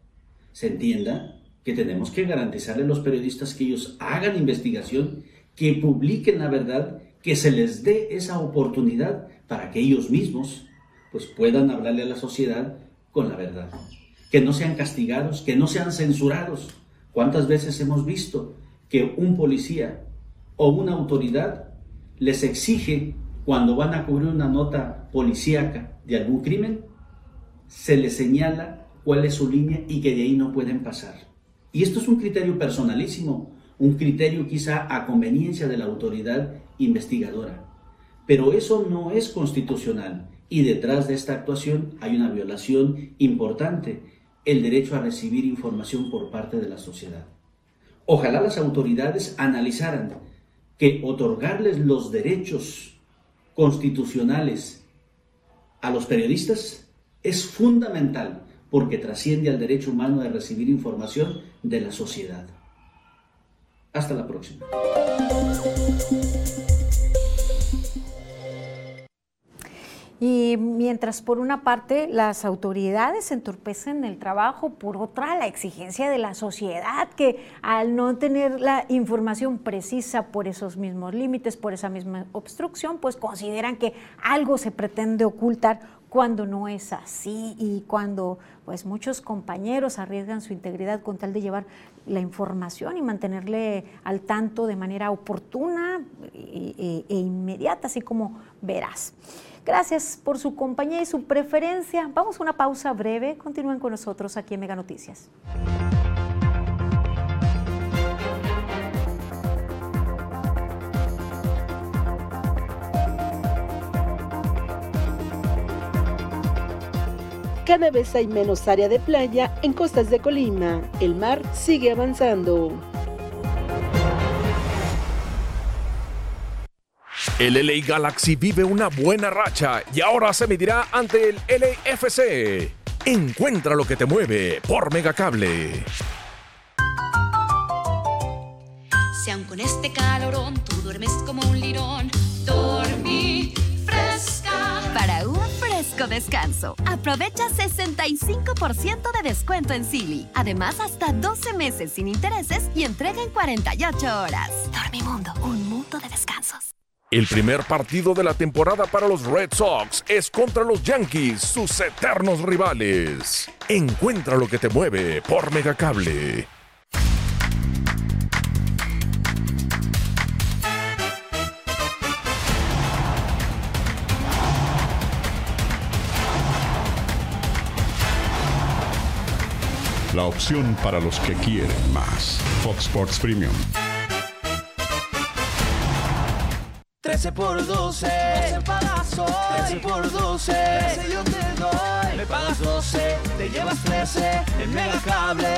Speaker 33: se entienda que tenemos que garantizarle a los periodistas que ellos hagan investigación, que publiquen la verdad, que se les dé esa oportunidad para que ellos mismos pues puedan hablarle a la sociedad con la verdad. Que no sean castigados, que no sean censurados. ¿Cuántas veces hemos visto que un policía o una autoridad les exige cuando van a cubrir una nota policíaca de algún crimen, se les señala cuál es su línea y que de ahí no pueden pasar. Y esto es un criterio personalísimo, un criterio quizá a conveniencia de la autoridad investigadora. Pero eso no es constitucional y detrás de esta actuación hay una violación importante, el derecho a recibir información por parte de la sociedad. Ojalá las autoridades analizaran que otorgarles los derechos constitucionales a los periodistas es fundamental porque trasciende al derecho humano de recibir información de la sociedad. Hasta la próxima.
Speaker 3: Y mientras por una parte las autoridades entorpecen el trabajo, por otra la exigencia de la sociedad que al no tener la información precisa por esos mismos límites, por esa misma obstrucción, pues consideran que algo se pretende ocultar cuando no es así y cuando pues muchos compañeros arriesgan su integridad con tal de llevar la información y mantenerle al tanto de manera oportuna e, inmediata, así como verás. Gracias por su compañía y su preferencia. Vamos a una pausa breve. Continúen con nosotros aquí en Mega Noticias.
Speaker 34: Cada vez hay menos área de playa en costas de Colima. El mar sigue avanzando.
Speaker 16: El LA Galaxy vive una buena racha y ahora se medirá ante el LAFC. Encuentra lo que te mueve por Megacable.
Speaker 35: Si aun con este calorón tú duermes como un lirón, dormí fresca.
Speaker 36: Para descanso, aprovecha 65% de descuento en Silly. Además, hasta 12 meses sin intereses y entrega en 48 horas. Dormimundo, un mundo de descansos.
Speaker 16: El primer partido de la temporada para los Red Sox es contra los Yankees, sus eternos rivales. Encuentra lo que te mueve por Megacable.
Speaker 37: La opción para los que quieren más. Fox Sports Premium.
Speaker 38: 13 por 12, 13 pagazos. 13 por 12, 13 yo te doy. Me pagas 12, te llevas 13 en Megacable.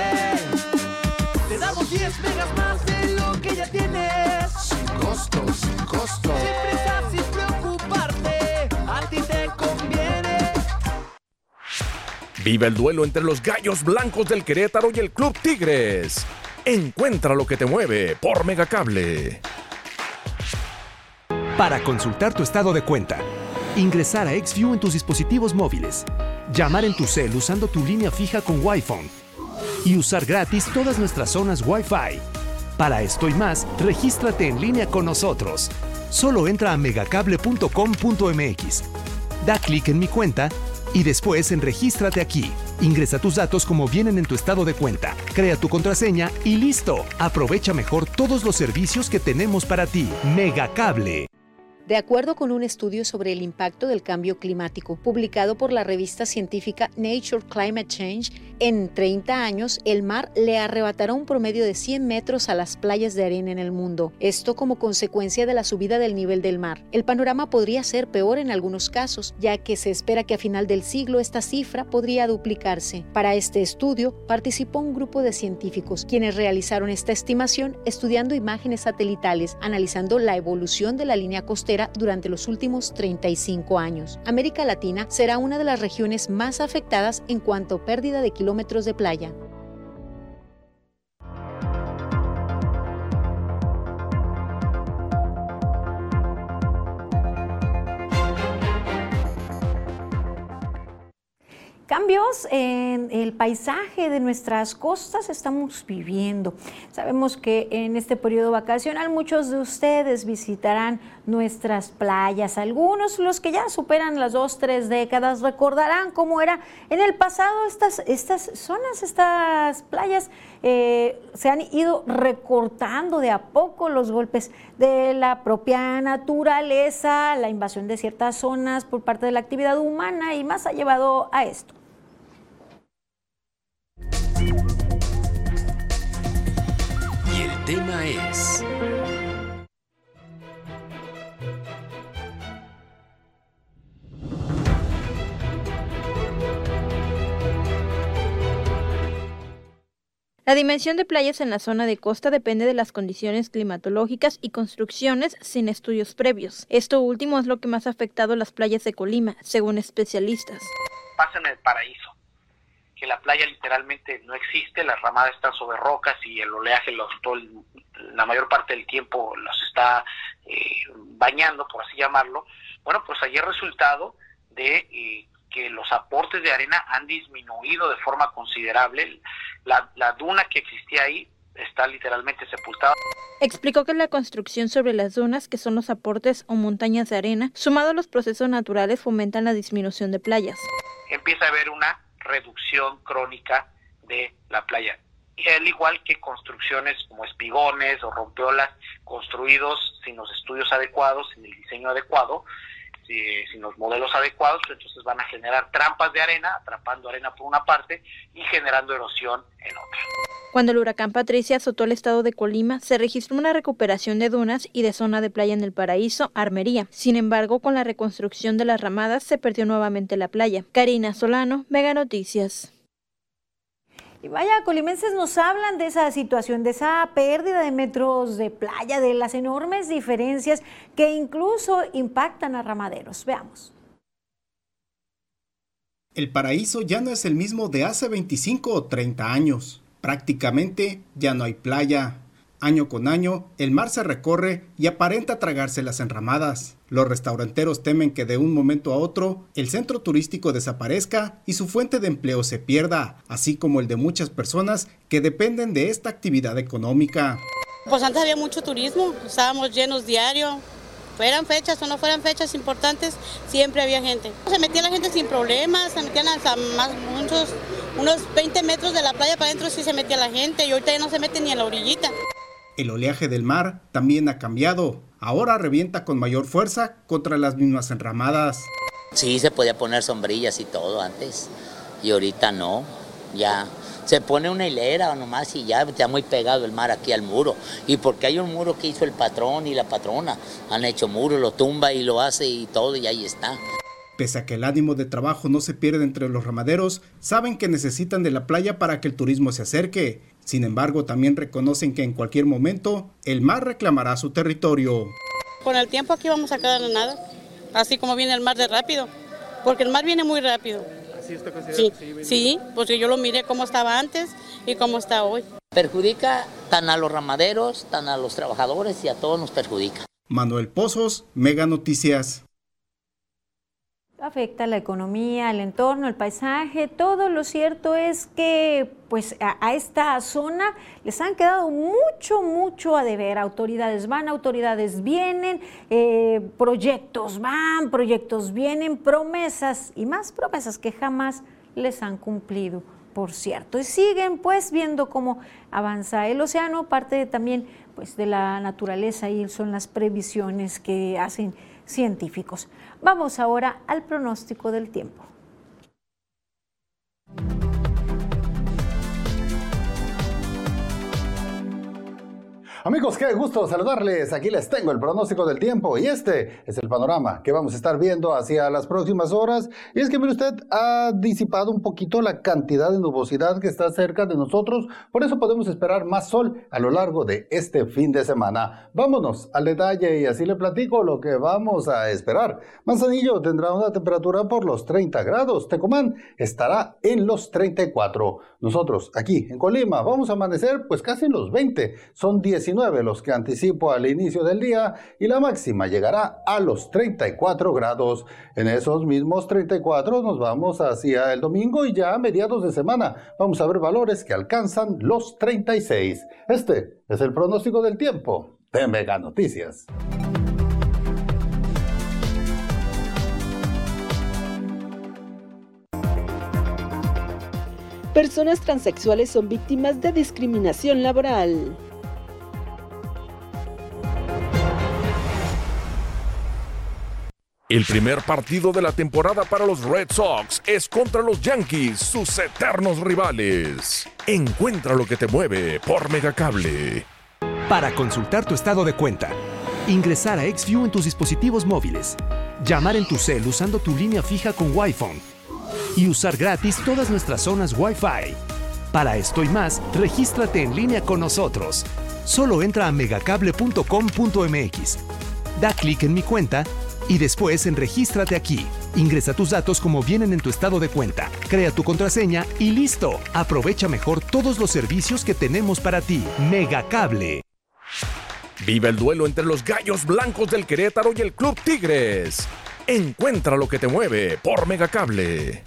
Speaker 38: Te damos 10 megas más de lo que ya tienes.
Speaker 37: Sin costo, sin costo.
Speaker 38: Sin prisa, sin preocuparte,
Speaker 16: Vive el duelo entre los gallos blancos del Querétaro y el Club Tigres. Encuentra lo que te mueve por Megacable.
Speaker 39: Para consultar tu estado de cuenta, ingresar a XView en tus dispositivos móviles, llamar en tu cel usando tu línea fija con Wi-Fi y usar gratis todas nuestras zonas Wi-Fi. Para esto y más, regístrate en línea con nosotros. Solo entra a megacable.com.mx. Da clic en mi cuenta y después en Regístrate aquí. Ingresa tus datos como vienen en tu estado de cuenta, crea tu contraseña y listo. Aprovecha mejor todos los servicios que tenemos para ti. Megacable.
Speaker 40: De acuerdo con un estudio sobre el impacto del cambio climático publicado por la revista científica Nature Climate Change, en 30 años el mar le arrebatará un promedio de 100 metros a las playas de arena en el mundo, esto como consecuencia de la subida del nivel del mar. El panorama podría ser peor en algunos casos, ya que se espera que a final del siglo esta cifra podría duplicarse. Para este estudio participó un grupo de científicos, quienes realizaron esta estimación estudiando imágenes satelitales, analizando la evolución de la línea costera durante los últimos 35 años. América Latina será una de las regiones más afectadas en cuanto a pérdida de kilómetros de playa.
Speaker 3: Cambios en el paisaje de nuestras costas estamos viviendo. Sabemos que en este periodo vacacional muchos de ustedes visitarán nuestras playas. Algunos, los que ya superan las dos, tres décadas, recordarán cómo era en el pasado estas, estas zonas, estas playas. Eh, se han ido recortando de a poco los golpes de la propia naturaleza, la invasión de ciertas zonas por parte de la actividad humana y más ha llevado a esto.
Speaker 41: Y el tema es...
Speaker 42: La dimensión de playas en la zona de costa depende de las condiciones climatológicas y construcciones sin estudios previos. Esto último es lo que más ha afectado las playas de Colima, según especialistas.
Speaker 43: Pasa en el paraíso, que la playa literalmente no existe, las ramadas están sobre rocas y el oleaje la mayor parte del tiempo los está eh, bañando, por así llamarlo. Bueno, pues el resultado de eh, que los aportes de arena han disminuido de forma considerable. La, la duna que existía ahí está literalmente sepultada.
Speaker 42: Explicó que la construcción sobre las dunas, que son los aportes o montañas de arena, sumado a los procesos naturales, fomentan la disminución de playas.
Speaker 43: Empieza a haber una reducción crónica de la playa. Y al igual que construcciones como espigones o rompeolas construidos sin los estudios adecuados, sin el diseño adecuado, sin los modelos adecuados, entonces van a generar trampas de arena, atrapando arena por una parte y generando erosión en otra.
Speaker 42: Cuando el huracán Patricia azotó el estado de Colima, se registró una recuperación de dunas y de zona de playa en el paraíso, Armería. Sin embargo, con la reconstrucción de las ramadas se perdió nuevamente la playa. Karina Solano, Mega Noticias.
Speaker 3: Y vaya, colimenses nos hablan de esa situación, de esa pérdida de metros de playa, de las enormes diferencias que incluso impactan a ramaderos. Veamos.
Speaker 8: El paraíso ya no es el mismo de hace 25 o 30 años. Prácticamente ya no hay playa, Año con año, el mar se recorre y aparenta tragarse las enramadas. Los restauranteros temen que de un momento a otro el centro turístico desaparezca y su fuente de empleo se pierda, así como el de muchas personas que dependen de esta actividad económica.
Speaker 44: Pues antes había mucho turismo, estábamos llenos diario, fueran fechas o no fueran fechas importantes, siempre había gente. Se metía la gente sin problemas, se metían hasta más muchos, unos 20 metros de la playa para adentro sí se metía la gente y ahorita ya no se mete ni a la orillita.
Speaker 8: El oleaje del mar también ha cambiado. Ahora revienta con mayor fuerza contra las mismas enramadas.
Speaker 45: Sí, se podía poner sombrillas y todo antes. Y ahorita no. Ya se pone una hilera o nomás y ya está muy pegado el mar aquí al muro. Y porque hay un muro que hizo el patrón y la patrona. Han hecho muro, lo tumba y lo hace y todo y ahí está.
Speaker 8: Pese a que el ánimo de trabajo no se pierde entre los ramaderos, saben que necesitan de la playa para que el turismo se acerque. Sin embargo, también reconocen que en cualquier momento el mar reclamará su territorio.
Speaker 44: Con el tiempo aquí vamos a quedar en nada, así como viene el mar de rápido, porque el mar viene muy rápido. ¿Así está sí, sí, porque yo lo miré cómo estaba antes y cómo está hoy.
Speaker 45: Perjudica tan a los ramaderos, tan a los trabajadores y a todos nos perjudica.
Speaker 8: Manuel Pozos, Mega Noticias
Speaker 3: afecta la economía, el entorno, el paisaje, todo lo cierto es que pues a, esta zona les han quedado mucho, mucho a deber. Autoridades van, autoridades vienen, eh, proyectos van, proyectos vienen, promesas y más promesas que jamás les han cumplido, por cierto. Y siguen pues viendo cómo avanza el océano, parte también pues de la naturaleza y son las previsiones que hacen científicos. Vamos ahora al pronóstico del tiempo.
Speaker 46: Amigos, qué gusto saludarles. Aquí les tengo el pronóstico del tiempo y este es el panorama que vamos a estar viendo hacia las próximas horas. Y es que, mire usted, ha disipado un poquito la cantidad de nubosidad que está cerca de nosotros. Por eso podemos esperar más sol a lo largo de este fin de semana. Vámonos al detalle y así le platico lo que vamos a esperar. Manzanillo tendrá una temperatura por los 30 grados. Tecomán estará en los 34. Nosotros aquí en Colima vamos a amanecer pues casi en los 20. Son 19 19 los que anticipo al inicio del día y la máxima llegará a los 34 grados. En esos mismos 34 nos vamos hacia el domingo y ya a mediados de semana vamos a ver valores que alcanzan los 36. Este es el pronóstico del tiempo de Mega Noticias.
Speaker 34: Personas transexuales son víctimas de discriminación laboral.
Speaker 16: El primer partido de la temporada para los Red Sox es contra los Yankees, sus eternos rivales. Encuentra lo que te mueve por Megacable.
Speaker 39: Para consultar tu estado de cuenta, ingresar a XView en tus dispositivos móviles, llamar en tu cel usando tu línea fija con Wi-Fi y usar gratis todas nuestras zonas Wi-Fi. Para esto y más, regístrate en línea con nosotros. Solo entra a megacable.com.mx. Da clic en mi cuenta y después en Regístrate aquí. Ingresa tus datos como vienen en tu estado de cuenta, crea tu contraseña y listo. Aprovecha mejor todos los servicios que tenemos para ti. Megacable.
Speaker 16: Vive el duelo entre los Gallos Blancos del Querétaro y el Club Tigres. Encuentra lo que te mueve por Megacable.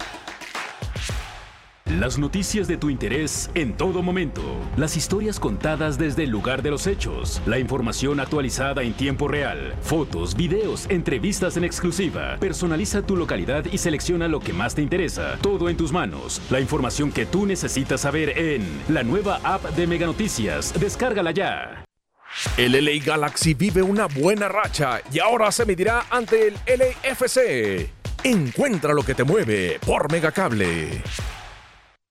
Speaker 47: Las noticias de tu interés en todo momento. Las historias contadas desde el lugar de los hechos. La información actualizada en tiempo real. Fotos, videos, entrevistas en exclusiva. Personaliza tu localidad y selecciona lo que más te interesa. Todo en tus manos. La información que tú necesitas saber en la nueva app de Mega Noticias. Descárgala ya.
Speaker 16: El LA Galaxy vive una buena racha y ahora se medirá ante el LAFC. Encuentra lo que te mueve por Megacable.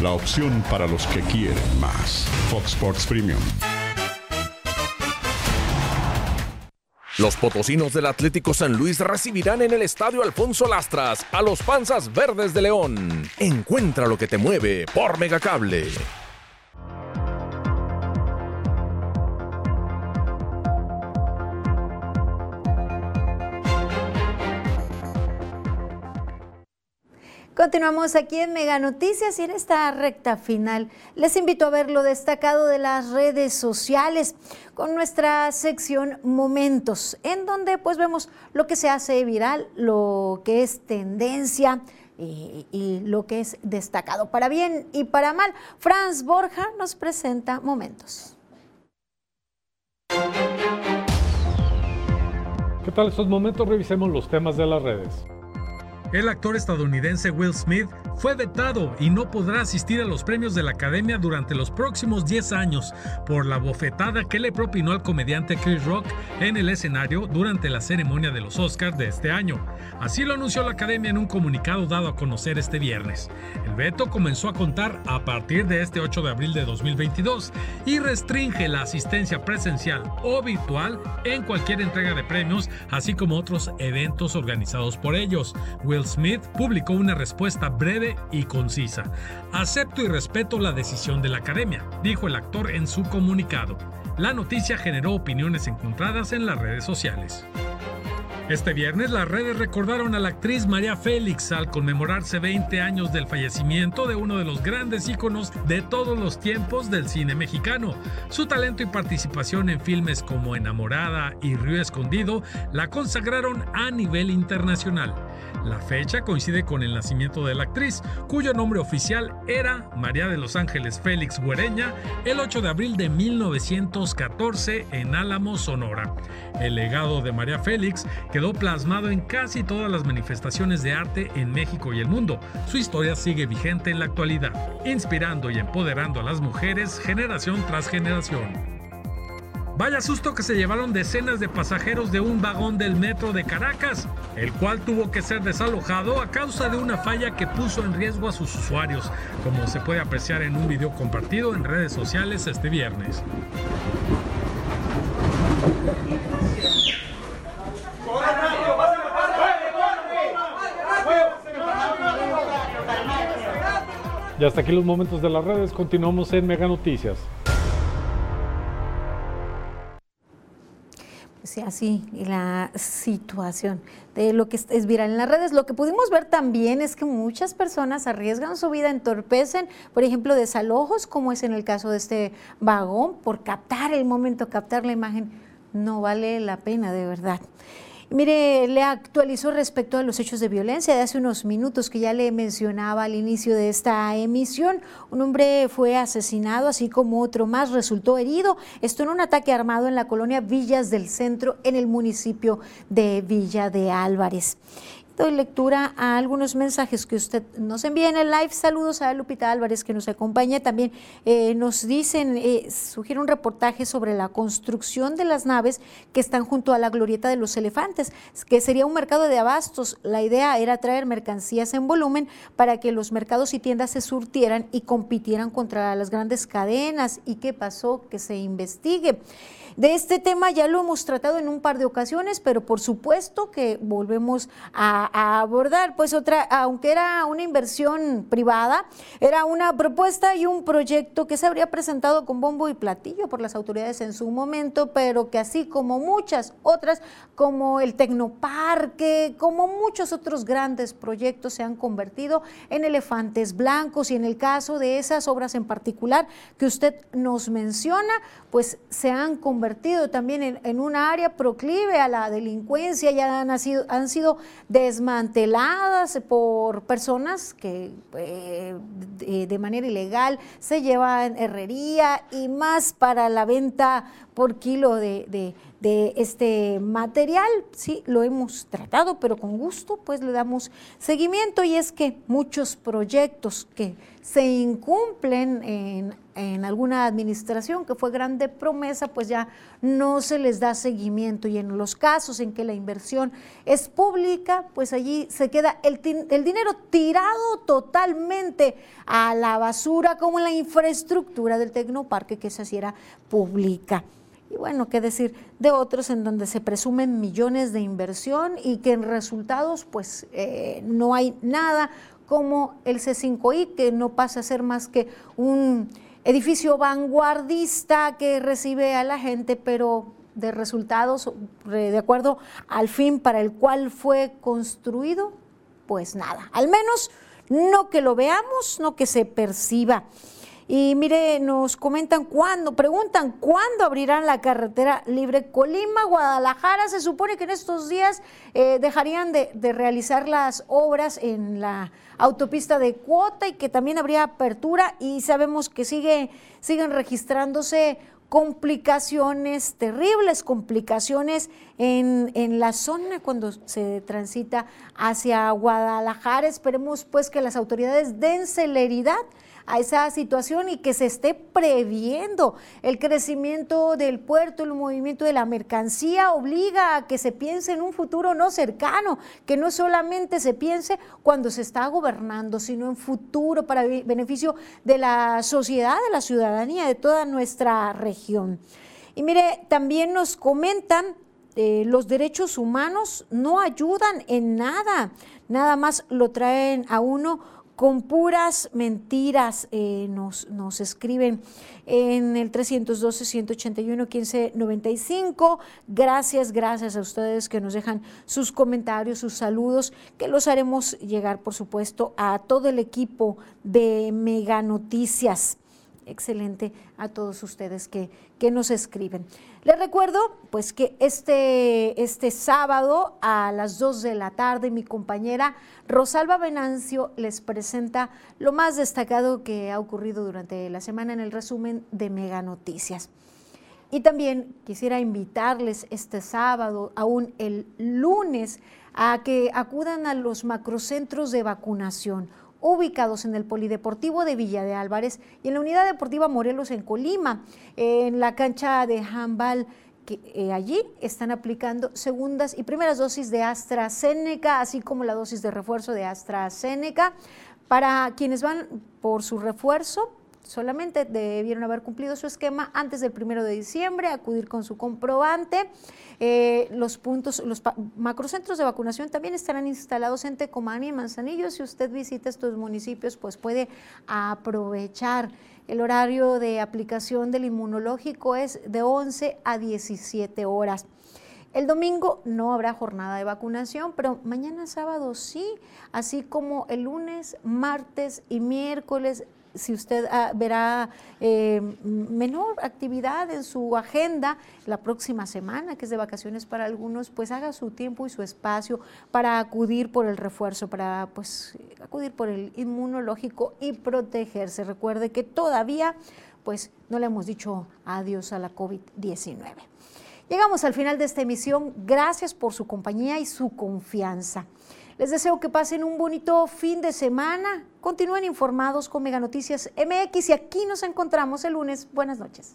Speaker 37: La opción para los que quieren más. Fox Sports Premium.
Speaker 16: Los potosinos del Atlético San Luis recibirán en el Estadio Alfonso Lastras a los Panzas Verdes de León. Encuentra lo que te mueve por Megacable.
Speaker 3: Continuamos aquí en Mega Noticias y en esta recta final les invito a ver lo destacado de las redes sociales con nuestra sección Momentos, en donde pues vemos lo que se hace viral, lo que es tendencia y, y lo que es destacado para bien y para mal. Franz Borja nos presenta Momentos.
Speaker 48: ¿Qué tal estos momentos? Revisemos los temas de las redes.
Speaker 49: El actor estadounidense Will Smith fue vetado y no podrá asistir a los premios de la Academia durante los próximos 10 años por la bofetada que le propinó al comediante Chris Rock en el escenario durante la ceremonia de los Oscars de este año. Así lo anunció la Academia en un comunicado dado a conocer este viernes. El veto comenzó a contar a partir de este 8 de abril de 2022 y restringe la asistencia presencial o virtual en cualquier entrega de premios, así como otros eventos organizados por ellos. Will Smith publicó una respuesta breve y concisa. Acepto y respeto la decisión de la academia, dijo el actor en su comunicado. La noticia generó opiniones encontradas en las redes sociales. Este viernes las redes recordaron a la actriz María Félix al conmemorarse 20 años del fallecimiento de uno de los grandes íconos de todos los tiempos del cine mexicano. Su talento y participación en filmes como Enamorada y Río Escondido la consagraron a nivel internacional. La fecha coincide con el nacimiento de la actriz, cuyo nombre oficial era María de los Ángeles Félix Güereña, el 8 de abril de 1914 en Álamo, Sonora. El legado de María Félix quedó plasmado en casi todas las manifestaciones de arte en México y el mundo. Su historia sigue vigente en la actualidad, inspirando y empoderando a las mujeres generación tras generación. Vaya susto que se llevaron decenas de pasajeros de un vagón del metro de Caracas. el cual tuvo que ser desalojado a causa de una falla que puso en riesgo a sus usuarios, como se puede apreciar en un video compartido en redes sociales este viernes.
Speaker 48: Y hasta aquí los momentos de las redes. Continuamos en Mega Noticias.
Speaker 3: Pues sí, así la situación de lo que es viral en las redes. Lo que pudimos ver también es que muchas personas arriesgan su vida, entorpecen, por ejemplo, desalojos, como es en el caso de este vagón, por captar el momento, captar la imagen. No vale la pena, de verdad. Mire, le actualizó respecto a los hechos de violencia de hace unos minutos que ya le mencionaba al inicio de esta emisión. Un hombre fue asesinado, así como otro más resultó herido. Esto en un ataque armado en la colonia Villas del Centro, en el municipio de Villa de Álvarez doy lectura a algunos mensajes que usted nos envía en el live. Saludos a Lupita Álvarez que nos acompaña. También eh, nos dicen, eh, sugiere un reportaje sobre la construcción de las naves que están junto a la glorieta de los elefantes, que sería un mercado de abastos. La idea era traer mercancías en volumen para que los mercados y tiendas se surtieran y compitieran contra las grandes cadenas. ¿Y qué pasó? Que se investigue. De este tema ya lo hemos tratado en un par de ocasiones, pero por supuesto que volvemos a, abordar, pues otra, aunque era una inversión privada, era una propuesta y un proyecto que se habría presentado con bombo y platillo por las autoridades en su momento, pero que así como muchas otras, como el Tecnoparque, como muchos otros grandes proyectos se han convertido en elefantes blancos. Y en el caso de esas obras en particular que usted nos menciona, pues se han convertido también en, en una área proclive a la delincuencia, ya han, sido, han sido desmanteladas por personas que eh, de, manera ilegal se llevan herrería y más para la venta por kilo de, de, este material. Sí, lo hemos tratado, pero con gusto pues le damos seguimiento y es que muchos proyectos que se incumplen en, en alguna administración que fue grande promesa, pues ya no se les da seguimiento y en los casos en que la inversión es pública, pues allí se queda el, el dinero tirado totalmente a la basura como en la infraestructura del Tecnoparque que se hiciera pública. Y bueno, qué decir de otros en donde se presumen millones de inversión y que en resultados pues eh, no hay nada como el C5I, que no pasa a ser más que un edificio vanguardista que recibe a la gente, pero de resultados de acuerdo al fin para el cual fue construido, pues nada, al menos no que lo veamos, no que se perciba. Y mire, nos comentan cuándo, preguntan cuándo abrirán la carretera libre Colima-Guadalajara. Se supone que en estos días eh, dejarían de, realizar las obras en la autopista de cuota y que también habría apertura y sabemos que sigue, siguen registrándose complicaciones, terribles complicaciones en, en, la zona cuando se transita hacia Guadalajara. Esperemos pues que las autoridades den celeridad a esa situación y que se esté previendo. El crecimiento del puerto, el movimiento de la mercancía obliga a que se piense en un futuro no cercano, que no solamente se piense cuando se está gobernando, sino en futuro para beneficio de la sociedad, de la ciudadanía, de toda nuestra región. Y mire, también nos comentan eh, los derechos humanos no ayudan en nada, nada más lo traen a uno con puras mentiras eh, nos, nos, escriben en el 312-181-1595. Gracias, gracias a ustedes que nos dejan sus comentarios, sus saludos, que los haremos llegar, por supuesto, a todo el equipo de Mega Noticias excelente a todos ustedes que, que nos escriben. Les recuerdo pues que este, este sábado a las 2 de la tarde mi compañera Rosalba Venancio les presenta lo más destacado que ha ocurrido durante la semana en el resumen de Mega Noticias. Y también quisiera invitarles este sábado, aún el lunes, a que acudan a los macrocentros de vacunación ubicados en el Polideportivo de Villa de Álvarez y en la Unidad Deportiva Morelos en Colima, en la cancha de handball que eh, allí están aplicando segundas y primeras dosis de AstraZeneca, así como la dosis de refuerzo de AstraZeneca. Para quienes van por su refuerzo, solamente debieron haber cumplido su esquema antes del primero de diciembre, acudir con su comprobante. Eh, los puntos, los macrocentros de vacunación también estarán instalados en Tecomán y Manzanillo. Si usted visita estos municipios, pues puede aprovechar. El horario de aplicación del inmunológico es de 11 a 17 horas. El domingo no habrá jornada de vacunación, pero mañana sábado sí, así como el lunes, martes y miércoles si usted ah, verá eh, menor actividad en su agenda la próxima semana, que es de vacaciones para algunos, pues haga su tiempo y su espacio para acudir por el refuerzo, para pues acudir por el inmunológico y protegerse. Recuerde que todavía pues no le hemos dicho adiós a la COVID-19. Llegamos al final de esta emisión. Gracias por su compañía y su confianza. Les deseo que pasen un bonito fin de semana. Continúen informados con Mega Noticias MX y aquí nos encontramos el lunes. Buenas noches.